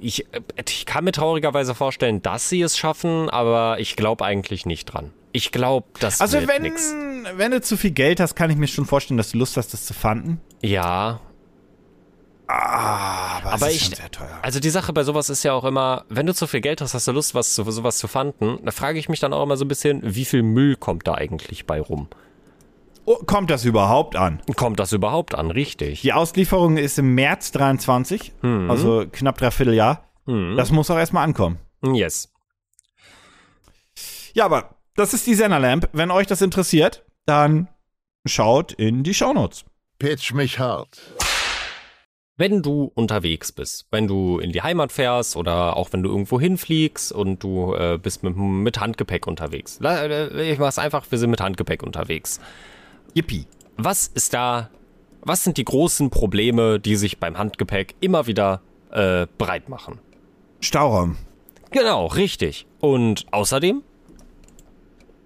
Ich, äh, ich kann mir traurigerweise vorstellen, dass sie es schaffen, aber ich glaube eigentlich nicht dran. Ich glaube, das Also wird wenn, nix. wenn du zu viel Geld hast, kann ich mir schon vorstellen, dass du Lust hast, das zu fanden. Ja, Ah, aber, Aber es ist ich- schon sehr teuer. also die Sache bei sowas ist ja auch immer, wenn du zu viel Geld hast, hast du Lust, was zu, sowas zu fanden. Da frage ich mich dann auch immer so ein bisschen, wie viel Müll kommt da eigentlich bei rum? Oh, kommt das überhaupt an? Kommt das überhaupt an, richtig? Die Auslieferung ist im März 23, Mhm. also knapp dreiviertel Jahr. Hm. Das muss auch erstmal ankommen. Yes. Ja, aber das ist die Senderlamp. Wenn euch das interessiert, dann schaut in die Shownotes. Pitch mich hart. Wenn du unterwegs bist, wenn du in die Heimat fährst oder auch wenn du irgendwo hinfliegst und du äh, bist mit, mit Handgepäck unterwegs. Äh, Ich mach's einfach, wir sind mit Handgepäck unterwegs. Yippie. Was ist da, was sind die großen Probleme, die sich beim Handgepäck immer wieder äh, breit machen? Stauraum. Genau, richtig. Und außerdem,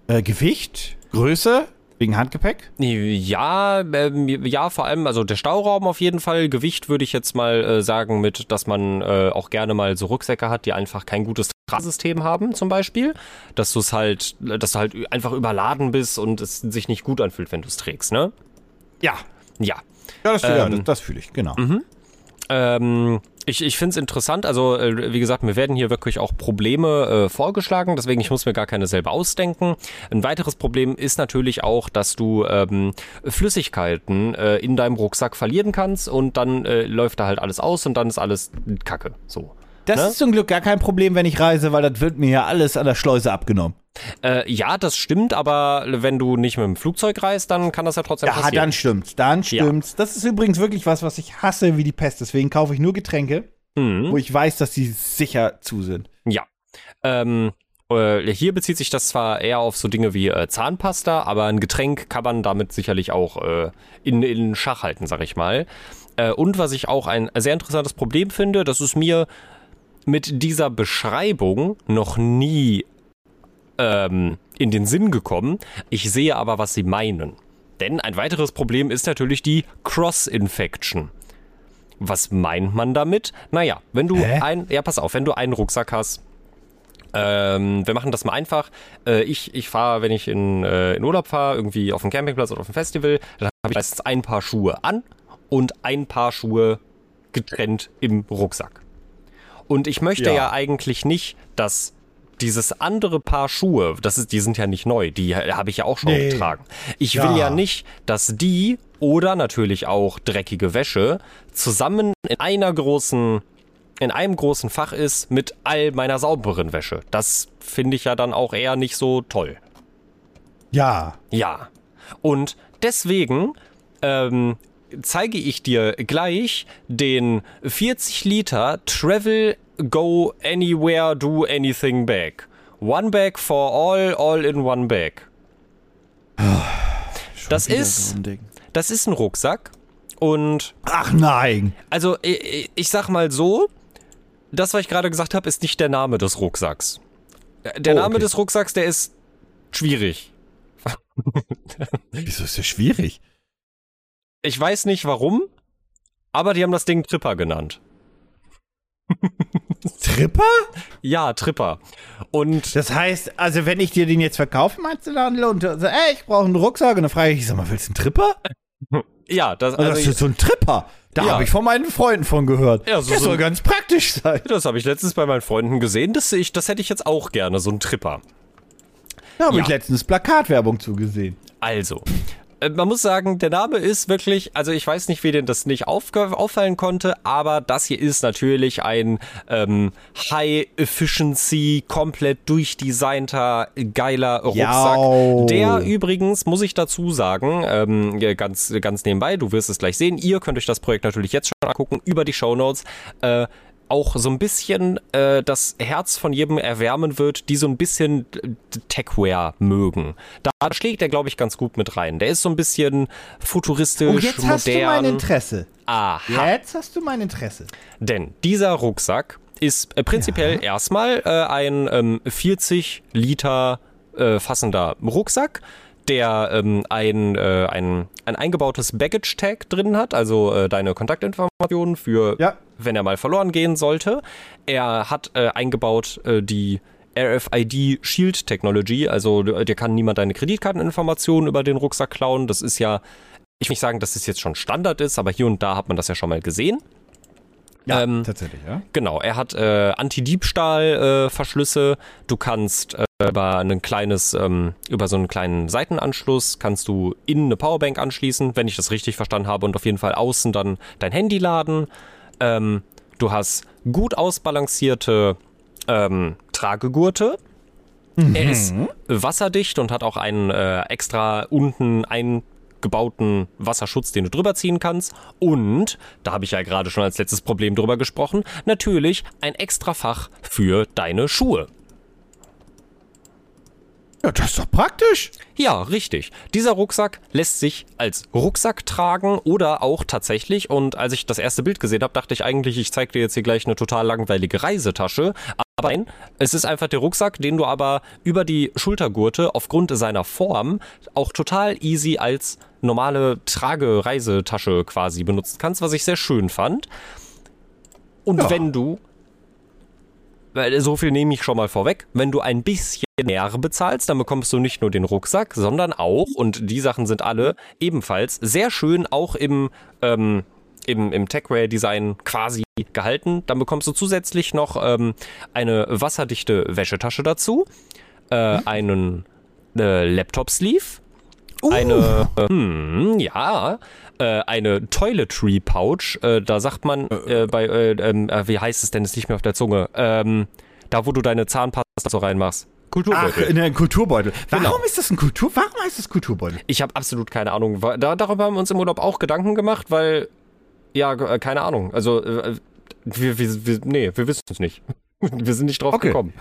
Äh, Gewicht, Größe, wegen Handgepäck. ja, ähm, ja, vor allem, also der Stauraum auf jeden Fall. Gewicht würde ich jetzt mal äh, sagen mit, dass man äh, auch gerne mal so Rucksäcke hat, die einfach kein gutes Tragensystem haben, zum Beispiel. Dass du es halt, dass du halt einfach überladen bist und es sich nicht gut anfühlt, wenn du es trägst, ne? Ja. Ja. Ja, das, ja, Ähm, das, das fühle ich, genau. Ähm, ich ich finde es interessant, also äh, wie gesagt, mir werden hier wirklich auch Probleme äh, vorgeschlagen, deswegen ich muss mir gar keine selber ausdenken. Ein weiteres Problem ist natürlich auch, dass du ähm, Flüssigkeiten äh, in deinem Rucksack verlieren kannst und dann äh, läuft da halt alles aus und dann ist alles Kacke. So. Das ne? ist zum Glück gar kein Problem, wenn ich reise, weil das wird mir ja alles an der Schleuse abgenommen. Äh, ja, das stimmt, aber wenn du nicht mit dem Flugzeug reist, dann kann das ja trotzdem Ja, passieren. dann stimmt's, dann stimmt's. Das ist übrigens wirklich was, was ich hasse wie die Pest. Deswegen kaufe ich nur Getränke, Mhm. wo ich weiß, dass die sicher zu sind. Ja. Ähm, äh, hier bezieht sich das zwar eher auf so Dinge wie äh, Zahnpasta, aber ein Getränk kann man damit sicherlich auch äh, in, in Schach halten, sag ich mal. Äh, und was ich auch ein sehr interessantes Problem finde, das ist mir mit dieser Beschreibung noch nie ähm, in den Sinn gekommen. Ich sehe aber, was sie meinen. Denn ein weiteres Problem ist natürlich die Cross-Infection. Was meint man damit? Naja, wenn du Hä? ein, ja, pass auf, wenn du einen Rucksack hast, ähm, wir machen das mal einfach. Äh, ich ich fahre, wenn ich in, äh, in Urlaub fahre, irgendwie auf dem Campingplatz oder auf dem Festival, dann habe ich meistens ein Paar Schuhe an und ein Paar Schuhe getrennt im Rucksack. Und ich möchte Ja. ja, eigentlich nicht, dass dieses andere Paar Schuhe, das ist, die sind ja nicht neu, die habe ich ja auch schon Nee. getragen. Ich Ja. will ja nicht, dass die oder natürlich auch dreckige Wäsche zusammen in einer großen, in einem großen Fach ist mit all meiner sauberen Wäsche. Das finde ich ja dann auch eher nicht so toll. Ja. Ja. Und deswegen ähm, zeige ich dir gleich den 40 Liter Travel Go Anywhere Do Anything Bag. One bag for all, all in one bag. Das wieder ist-. Das ist ein Rucksack und Ach nein. also ich, ich sag mal so, das, was ich gerade gesagt habe, ist nicht der Name des Rucksacks. Der Oh, Name okay. des Rucksacks, der ist schwierig. Wieso ist das schwierig? Ich weiß nicht warum, aber die haben das Ding Tripper genannt. Tripper? Ja, Tripper. Und Das heißt, also wenn ich dir den jetzt verkaufe, meinst du dann, und sagst, ey, ich brauche einen Rucksack und dann frage ich, sag mal, willst du einen Tripper? ja, das, Also, das ist so ein Tripper. Da Ja. habe ich von meinen Freunden von gehört. Ja, so- das so- soll ganz praktisch sein. Das habe ich letztens bei meinen Freunden gesehen. Das, ich, das hätte ich jetzt auch gerne, so ein Tripper. Da habe Ja. ich letztens Plakatwerbung zugesehen. Also, man muss sagen, der Name ist wirklich, also ich weiß nicht, wie denn das nicht auffallen konnte, aber das hier ist natürlich ein ähm, High-Efficiency, komplett durchdesignter, geiler Rucksack. Jau. Der übrigens, muss ich dazu sagen, ähm, ganz, ganz nebenbei, du wirst es gleich sehen, ihr könnt euch das Projekt natürlich jetzt schon angucken über die Shownotes. Äh, auch so ein bisschen äh, das Herz von jedem erwärmen wird, die so ein bisschen Techwear mögen. Da schlägt er, glaube ich, ganz gut mit rein. Der ist so ein bisschen futuristisch, Oh, jetzt hast du mein modern. Interesse. Aha. Jetzt hast du mein Interesse. Denn dieser Rucksack ist äh, prinzipiell erstmal äh, ein ähm, 40 Liter äh, fassender Rucksack, der ähm, ein, äh, ein, ein eingebautes Baggage-Tag drin hat, also äh, deine Kontaktinformationen für, Ja. Wenn er mal verloren gehen sollte. Er hat äh, eingebaut äh, die RFID Shield Technology, also äh, dir kann niemand deine Kreditkarteninformationen über den Rucksack klauen. Das ist ja, ich will nicht sagen, dass es jetzt schon Standard ist, aber hier und da hat man das ja schon mal gesehen. Ja, Ähm, tatsächlich, ja. Genau, er hat äh, Anti-Diebstahl-Verschlüsse. du kannst äh, über ein kleines, ähm, über so einen kleinen Seitenanschluss kannst du innen eine Powerbank anschließen, wenn ich das richtig verstanden habe, und auf jeden Fall außen dann dein Handy laden. Ähm, du hast gut ausbalancierte ähm, Tragegurte. Er ist wasserdicht und hat auch einen äh, extra unten eingebauten Wasserschutz, den du drüber ziehen kannst. Und, da habe ich ja gerade schon als letztes Problem drüber gesprochen, natürlich ein extra Fach für deine Schuhe. Ja, das ist doch praktisch. Ja, richtig. Dieser Rucksack lässt sich als Rucksack tragen oder auch tatsächlich, und als ich das erste Bild gesehen habe, dachte ich eigentlich, ich zeige dir jetzt hier gleich eine total langweilige Reisetasche. Aber nein, es ist einfach der Rucksack, den du aber über die Schultergurte aufgrund seiner Form auch total easy als normale Trage-Reisetasche quasi benutzen kannst, was ich sehr schön fand. Und Ja. wenn du so viel nehme ich schon mal vorweg. Wenn du ein bisschen mehr bezahlst, dann bekommst du nicht nur den Rucksack, sondern auch, und die Sachen sind alle ebenfalls sehr schön auch im, ähm, im, im Techwear-Design quasi gehalten. Dann bekommst du zusätzlich noch ähm, eine wasserdichte Wäschetasche dazu, äh, einen äh, Laptop-Sleeve, eine, äh, hm, ja, äh, eine Toiletry Pouch. Äh, da sagt man äh, bei, äh, ähm, äh, wie heißt es denn, ist nicht mehr auf der Zunge. Ähm, da, wo du deine Zahnpasta so reinmachst. Ach, Kulturbeutel. in einen Kulturbeutel. Warum Genau. ist das ein Kultur? Warum heißt das Kulturbeutel? Ich habe absolut keine Ahnung. Da, darüber haben wir uns im Urlaub auch Gedanken gemacht, weil, ja, äh, keine Ahnung. Also, äh, wir, wir, wir, nee, wir wissen es nicht. wir sind nicht drauf Okay. gekommen.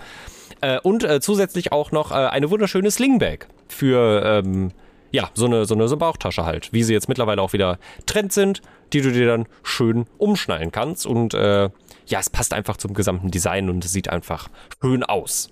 Äh, und äh, zusätzlich auch noch äh, eine wunderschöne Slingbag für, ähm, ja, so eine, so eine so Bauchtasche halt, wie sie jetzt mittlerweile auch wieder Trend sind, die du dir dann schön umschnallen kannst. Und äh, ja, es passt einfach zum gesamten Design und es sieht einfach schön aus.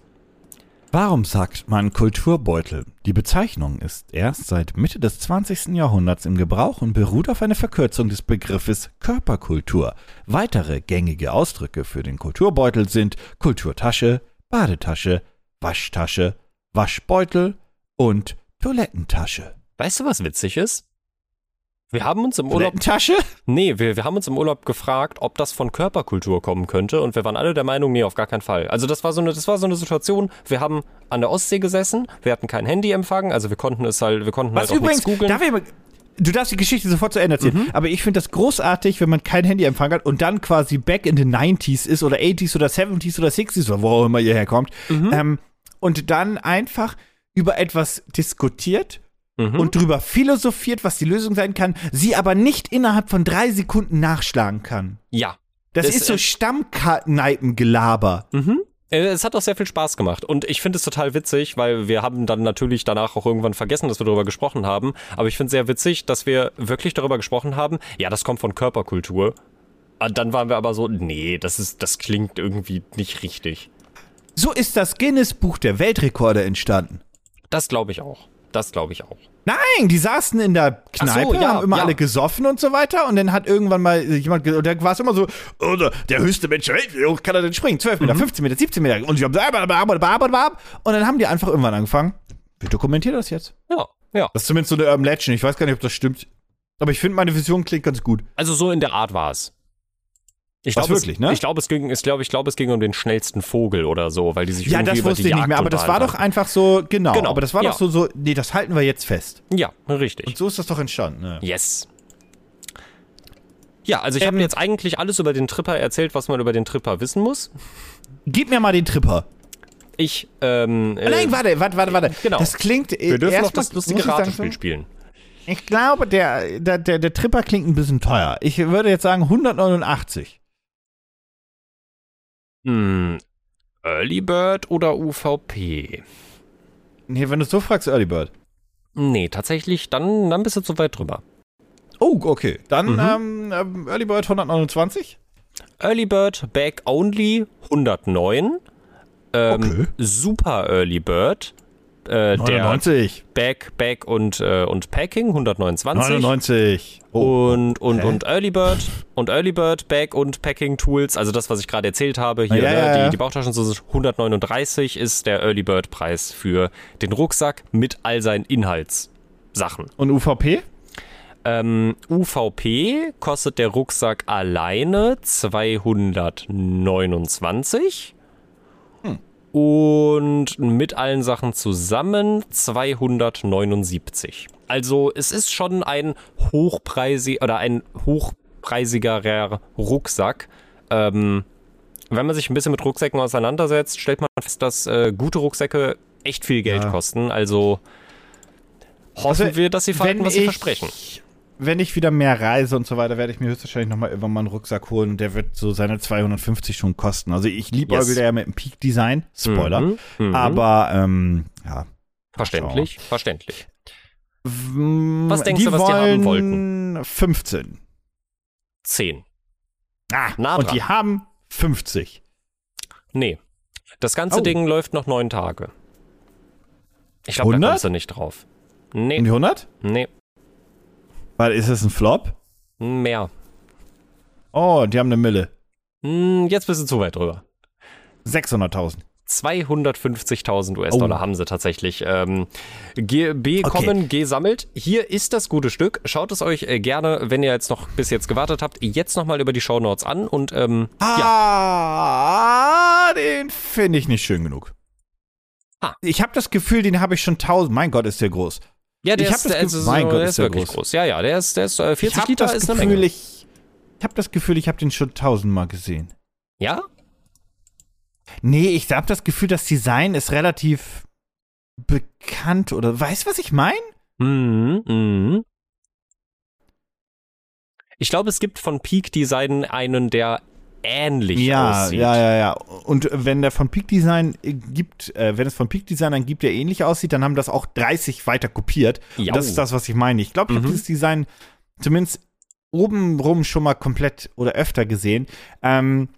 Warum sagt man Kulturbeutel? Die Bezeichnung ist erst seit Mitte des 20. Jahrhunderts im Gebrauch und beruht auf einer Verkürzung des Begriffes Körperkultur. Weitere gängige Ausdrücke für den Kulturbeutel sind Kulturtasche, Badetasche, Waschtasche, Waschbeutel und Toilettentasche. Weißt du, was witzig ist? Wir haben uns im Urlaub Toilettentasche? Nee, wir, wir haben uns im Urlaub gefragt, ob das von Körperkultur kommen könnte und wir waren alle der Meinung, nee, auf gar keinen Fall. Also das war so eine, das war so eine Situation, wir haben an der Ostsee gesessen, wir hatten kein Handyempfang, also wir konnten es halt, wir konnten Was halt auch übrigens, nichts googeln. darf ich mal, du darfst die Geschichte sofort zu Ende erzählen, aber ich finde das großartig, wenn man kein Handyempfang hat und dann quasi back in the 90s ist oder 80s oder 70s oder 60s oder wo auch immer ihr herkommt ähm, und dann einfach über etwas diskutiert Mhm. und drüber philosophiert, was die Lösung sein kann, sie aber nicht innerhalb von drei Sekunden nachschlagen kann. ja. Das, Das, ist so äh, Stammkneipengelaber. Mhm. Äh, Es hat auch sehr viel Spaß gemacht und ich finde es total witzig, weil wir haben dann natürlich danach auch irgendwann vergessen, dass wir darüber gesprochen haben. Aber ich finde es sehr witzig, dass wir wirklich darüber gesprochen haben. Ja, das kommt von Körperkultur. Und dann waren wir aber so, nee, das ist, das klingt irgendwie nicht richtig. So ist das Guinness Buch der Weltrekorde entstanden. Das glaube ich auch. Das glaube ich auch. Nein, die saßen in der Ach so, Kneipe, ja, haben immer ja. alle gesoffen und so weiter. Und dann hat irgendwann mal jemand, und da war es immer so, oh, der- höchste Mensch der Welt, wie hoch kann er denn springen? 12 Mhm. Meter, 15 Meter, 17 Meter. Und und dann haben die einfach irgendwann angefangen, wir dokumentieren das jetzt. Ja, ja. Das ist zumindest so eine Urban Legend. Ich weiß gar nicht, ob das stimmt. Aber ich finde, meine Vision klingt ganz gut. Also so in der Art war es. Ich glaube wirklich, es, ne? Ich glaube, es ging, ich glaube, ich glaube, es ging um den schnellsten Vogel oder so, weil die sich Ja, irgendwie das über wusste die ich nicht mehr, aber das war doch einfach so, genau, Genau, aber das war ja. doch so, so, nee, das halten wir jetzt fest. Ja, richtig. Und so ist das doch entstanden. Ne? Yes. Ja, also ich habe Ähm, jetzt eigentlich alles über den Tripper erzählt, was man über den Tripper wissen muss. Gib mir mal den Tripper. Ich, ähm, äh, Nein, warte, warte, warte, warte. genau. Das klingt, wir dürfen noch das lustige Ratespiel spielen. Ich glaube, der, der, der, der Tripper klingt ein bisschen teuer. Ich würde jetzt sagen 189. Hm, Early Bird oder UVP? Nee, wenn du so fragst, Early Bird. Nee, tatsächlich, dann, dann bist du zu weit drüber. Oh, okay. Dann Mhm. ähm, ähm, Early Bird 129. Early Bird Back Only 109. Ähm, Okay. Super Early Bird. Äh, der 99. Back, Back und, äh, und Packing 129. 99. Oh. Und, und, Hä? und Early Bird und Early Bird, Back und Packing Tools, also das, was ich gerade erzählt habe, hier, Ja, ne, ja, ja. die, die Bauchtaschen, so 139 ist der Early Bird Preis für den Rucksack mit all seinen Inhaltssachen. Und UVP? Ähm, UVP kostet der Rucksack alleine 229 und mit allen Sachen zusammen 279. Also es ist schon ein hochpreisig oder ein hochpreisigerer Rucksack. Ähm, wenn man sich ein bisschen mit Rucksäcken auseinandersetzt, stellt man fest, dass äh, gute Rucksäcke echt viel Geld Ja. kosten. Also hoffen Also, wir, dass sie verhalten, was sie ich- versprechen. Wenn ich wieder mehr reise und so weiter, werde ich mir höchstwahrscheinlich nochmal irgendwann mal einen Rucksack holen und der wird so seine 250 schon kosten. Also ich liebäugel Yes. ja mit dem Peak Design, Spoiler. Mhm, mhm. Aber ähm, ja. Verständlich, verständlich. Was denkst du, was die haben wollten? 15. 10. Ah, Nah und die haben 50. Nee. Das ganze Oh. Ding läuft noch neun Tage. Ich glaube, da 100? kommst du nicht drauf. Und Nee, die 100? nee, Weil ist es ein Flop? mehr. Oh, die haben eine Mille. Hm, Jetzt bist du zu weit drüber. 600.000. 250.000 US-Dollar Oh. haben sie tatsächlich ähm, ge bekommen, gesammelt. Hier ist das gute Stück. Schaut es euch äh, gerne, wenn ihr jetzt noch bis jetzt gewartet habt, jetzt nochmal über die Shownotes an und ähm, ja, Ah, den finde ich nicht schön genug. Ah. Ich habe das Gefühl, den habe ich schon tausend. Mein Gott, ist der groß. Ja, der ich ist, das der Ge- ist, mein so- Gott, der ist der wirklich groß. groß. Ja, ja, der ist, der ist äh, 40 ich habe Liter das ist eine Gefühl, Menge. ich, ich habe das Gefühl, ich habe den schon tausendmal gesehen. Ja? Nee, ich habe das Gefühl, das Design ist relativ bekannt oder weißt du, was ich meine? Mhm, mhm. Ich glaube, es gibt von Peak Design einen, der ähnlich Ja, aussieht. ja, ja, ja. Und wenn der von Peak Design äh, gibt, äh, wenn es von Peak Design einen gibt, der ähnlich aussieht, dann haben das auch 30 weiter kopiert. Das ist das, was ich meine. Ich glaube, ich Mhm. habe dieses Design zumindest obenrum schon mal komplett oder öfter gesehen. Ähm,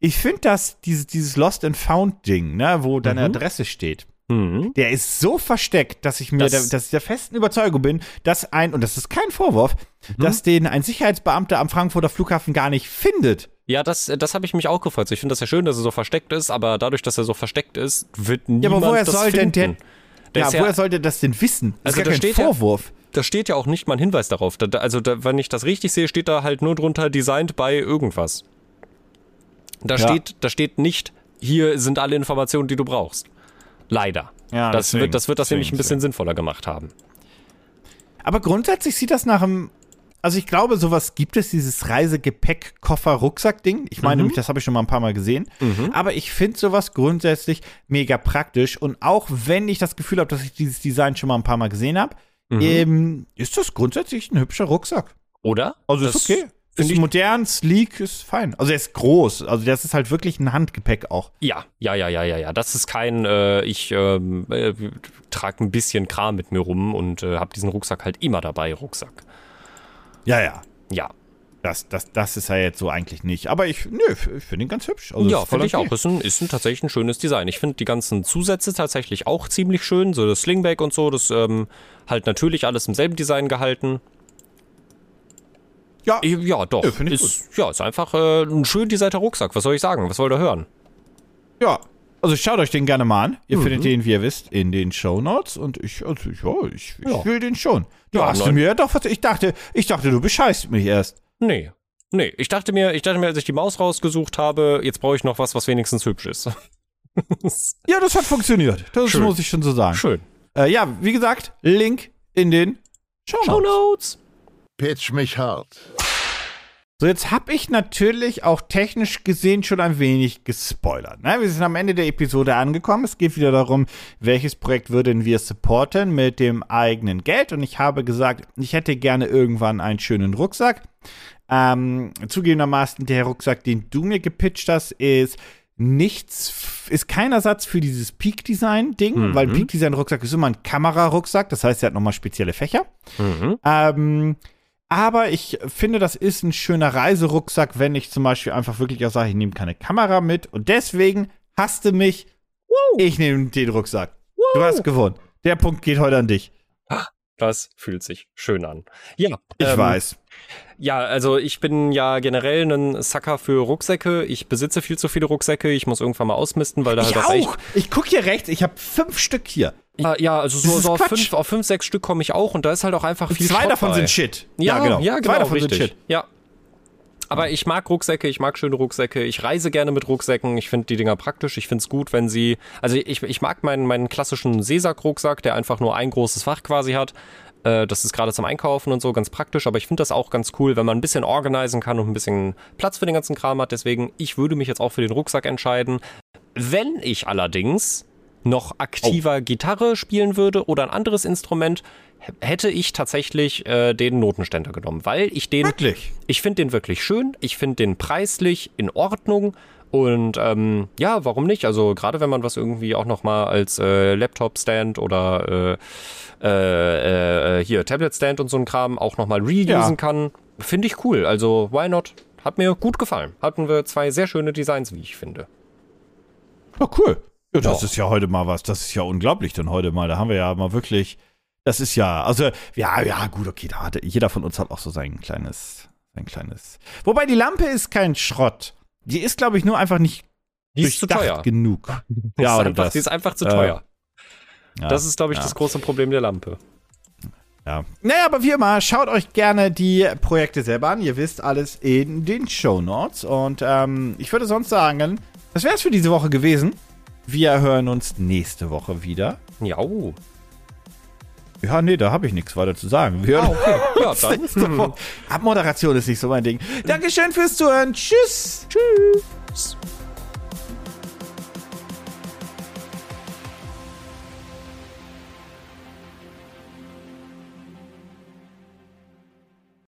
ich finde, dass dieses, dieses Lost and Found Ding, ne, wo deine Mhm. Adresse steht, Mhm. der ist so versteckt, dass ich mir, Das- der, dass ich der festen Überzeugung bin, dass ein, und das ist kein Vorwurf, Mhm. dass den ein Sicherheitsbeamter am Frankfurter Flughafen gar nicht findet. Ja, das, das habe ich mich auch gefreut. Ich finde das ja schön, dass er so versteckt ist, aber dadurch, dass er so versteckt ist, wird Ja, niemand aber woher das soll denn finden. der, Der ja, ja, woher sollte das denn wissen? Das Also ist da gar kein steht ja- Vorwurf. da steht ja auch nicht mal ein Hinweis darauf. Da, da, also, da, wenn ich das richtig sehe, steht da halt nur drunter designed bei irgendwas. Da, Ja. steht, da steht nicht, hier sind alle Informationen, die du brauchst. Leider. Ja, das, deswegen. wird, das wird das Deswegen, nämlich ein bisschen sinnvoller gemacht haben. Aber grundsätzlich sieht das nach einem. Also ich glaube, sowas gibt es, dieses Reisegepäck-Koffer-Rucksack-Ding. Ich meine Mhm. nämlich, das habe ich schon mal ein paar Mal gesehen. Aber ich finde sowas grundsätzlich mega praktisch. Und auch wenn ich das Gefühl habe, dass ich dieses Design schon mal ein paar Mal gesehen habe, Mhm. ähm, ist das grundsätzlich ein hübscher Rucksack. Oder? Also Das ist okay. Ist modern, sleek, ist fein. Also er ist groß. Also das ist halt wirklich ein Handgepäck auch. Ja, ja, ja, ja, ja, ja. Das ist kein, äh, ich ähm, äh, trage ein bisschen Kram mit mir rum und äh, habe diesen Rucksack halt immer dabei, Rucksack. Ja, ja. Ja, Das, das, das ist ja jetzt so eigentlich nicht. Aber ich, nö, ich finde ihn ganz hübsch. Also ja finde ich okay. auch. Ist, ein, ist ein tatsächlich ein schönes Design. Ich finde die ganzen Zusätze tatsächlich auch ziemlich schön. So das Slingback und so, das ähm, halt natürlich alles im selben Design gehalten. Ja, Ja, doch. Ja, finde ich ist, ja, ist einfach äh, ein schön designter Rucksack. Was soll ich sagen? Was wollt ihr hören? ja. Also schaut euch den gerne mal an. Ihr findet den, wie ihr wisst, in den Show Notes und ich, also, ja, ich, ich Ja. will den schon. Du Ja, hast du mir ja doch was. Ich dachte, ich dachte, du bescheißt mich erst. Nee. Nee, ich dachte mir, ich dachte mir, als ich die Maus rausgesucht habe, jetzt brauche ich noch was, was wenigstens hübsch ist. Ja, das hat funktioniert. Das Schön. muss ich schon so sagen. Schön. Äh, ja, wie gesagt, Link in den Show Show Notes. Notes. Pitch mich hart. So, jetzt habe ich natürlich auch technisch gesehen schon ein wenig gespoilert. Ne? Wir sind am Ende der Episode angekommen. Es geht wieder darum, welches Projekt würden wir supporten mit dem eigenen Geld. Und ich habe gesagt, ich hätte gerne irgendwann einen schönen Rucksack. Ähm, zugegebenermaßen, der Rucksack, den du mir gepitcht hast, ist nichts, ist kein Ersatz für dieses Peak-Design-Ding, weil Peak-Design-Rucksack ist immer ein Kamerarucksack, das heißt, er hat nochmal spezielle Fächer. Mhm. Ähm, aber ich finde, das ist ein schöner Reiserucksack, wenn ich zum Beispiel einfach wirklich auch sage, ich nehme keine Kamera mit. Und deswegen hasste mich. Ich nehme den Rucksack. Du hast gewonnen. Der Punkt geht heute an dich. Das fühlt sich schön an. Ja, Ich ähm, weiß. Ja, also ich bin ja generell ein Sucker für Rucksäcke. Ich besitze viel zu viele Rucksäcke. Ich muss irgendwann mal ausmisten, weil da Ich halt auch auch. Ich gucke hier rechts. Ich habe fünf Stück hier. Ja, ja also so, so auf, fünf, auf fünf, sechs Stück komme ich auch und da ist halt auch einfach viel Zwei Schrott davon bei. sind Shit. Ja, genau. Ja, genau Zwei davon richtig. sind Shit. Ja. Aber ich mag Rucksäcke, ich mag schöne Rucksäcke, ich reise gerne mit Rucksäcken, ich finde die Dinger praktisch, ich finde es gut, wenn sie, also ich, ich mag meinen, meinen klassischen Seesack-Rucksack, der einfach nur ein großes Fach quasi hat. Äh, Das ist gerade zum Einkaufen und so ganz praktisch, aber ich finde das auch ganz cool, wenn man ein bisschen organisieren kann und ein bisschen Platz für den ganzen Kram hat. Deswegen, ich würde mich jetzt auch für den Rucksack entscheiden. Wenn ich allerdings noch aktiver Gitarre spielen würde oder ein anderes Instrument, hätte ich tatsächlich äh, den Notenständer genommen, weil ich den Wirklich? ich finde den wirklich schön. Ich finde den preislich in Ordnung. Und ähm, ja, warum nicht? Also gerade wenn man was irgendwie auch noch mal als äh, Laptop-Stand oder äh, äh, äh, hier Tablet-Stand und so ein Kram auch noch mal reusen Ja. kann, finde ich cool. Also why not? Hat mir gut gefallen. Hatten wir zwei sehr schöne Designs, wie ich finde. Ja, cool. Ja, das Ja. ist ja heute mal was. Das ist ja unglaublich dann heute mal. Da haben wir ja mal wirklich. Das ist ja, also, ja, ja, gut, okay, da hatte, jeder von uns hat auch so sein kleines, sein kleines. Wobei die Lampe ist kein Schrott. Die ist, glaube ich, nur einfach nicht Die ist zu teuer. genug. Ja, ist oder einfach, das. Die ist einfach zu Äh, teuer. Ja, das ist, glaube ich, ja. das große Problem der Lampe. Ja. Naja, aber wie immer, schaut euch gerne die Projekte selber an. Ihr wisst alles in den Show Notes. Und ähm, ich würde sonst sagen, das wäre es für diese Woche gewesen. Wir hören uns nächste Woche wieder. Ja. Ja, nee, da habe ich nichts weiter zu sagen. Wir hören Ja, uns dann. Abmoderation ist nicht so mein Ding. Dankeschön fürs Zuhören. Tschüss. Tschüss.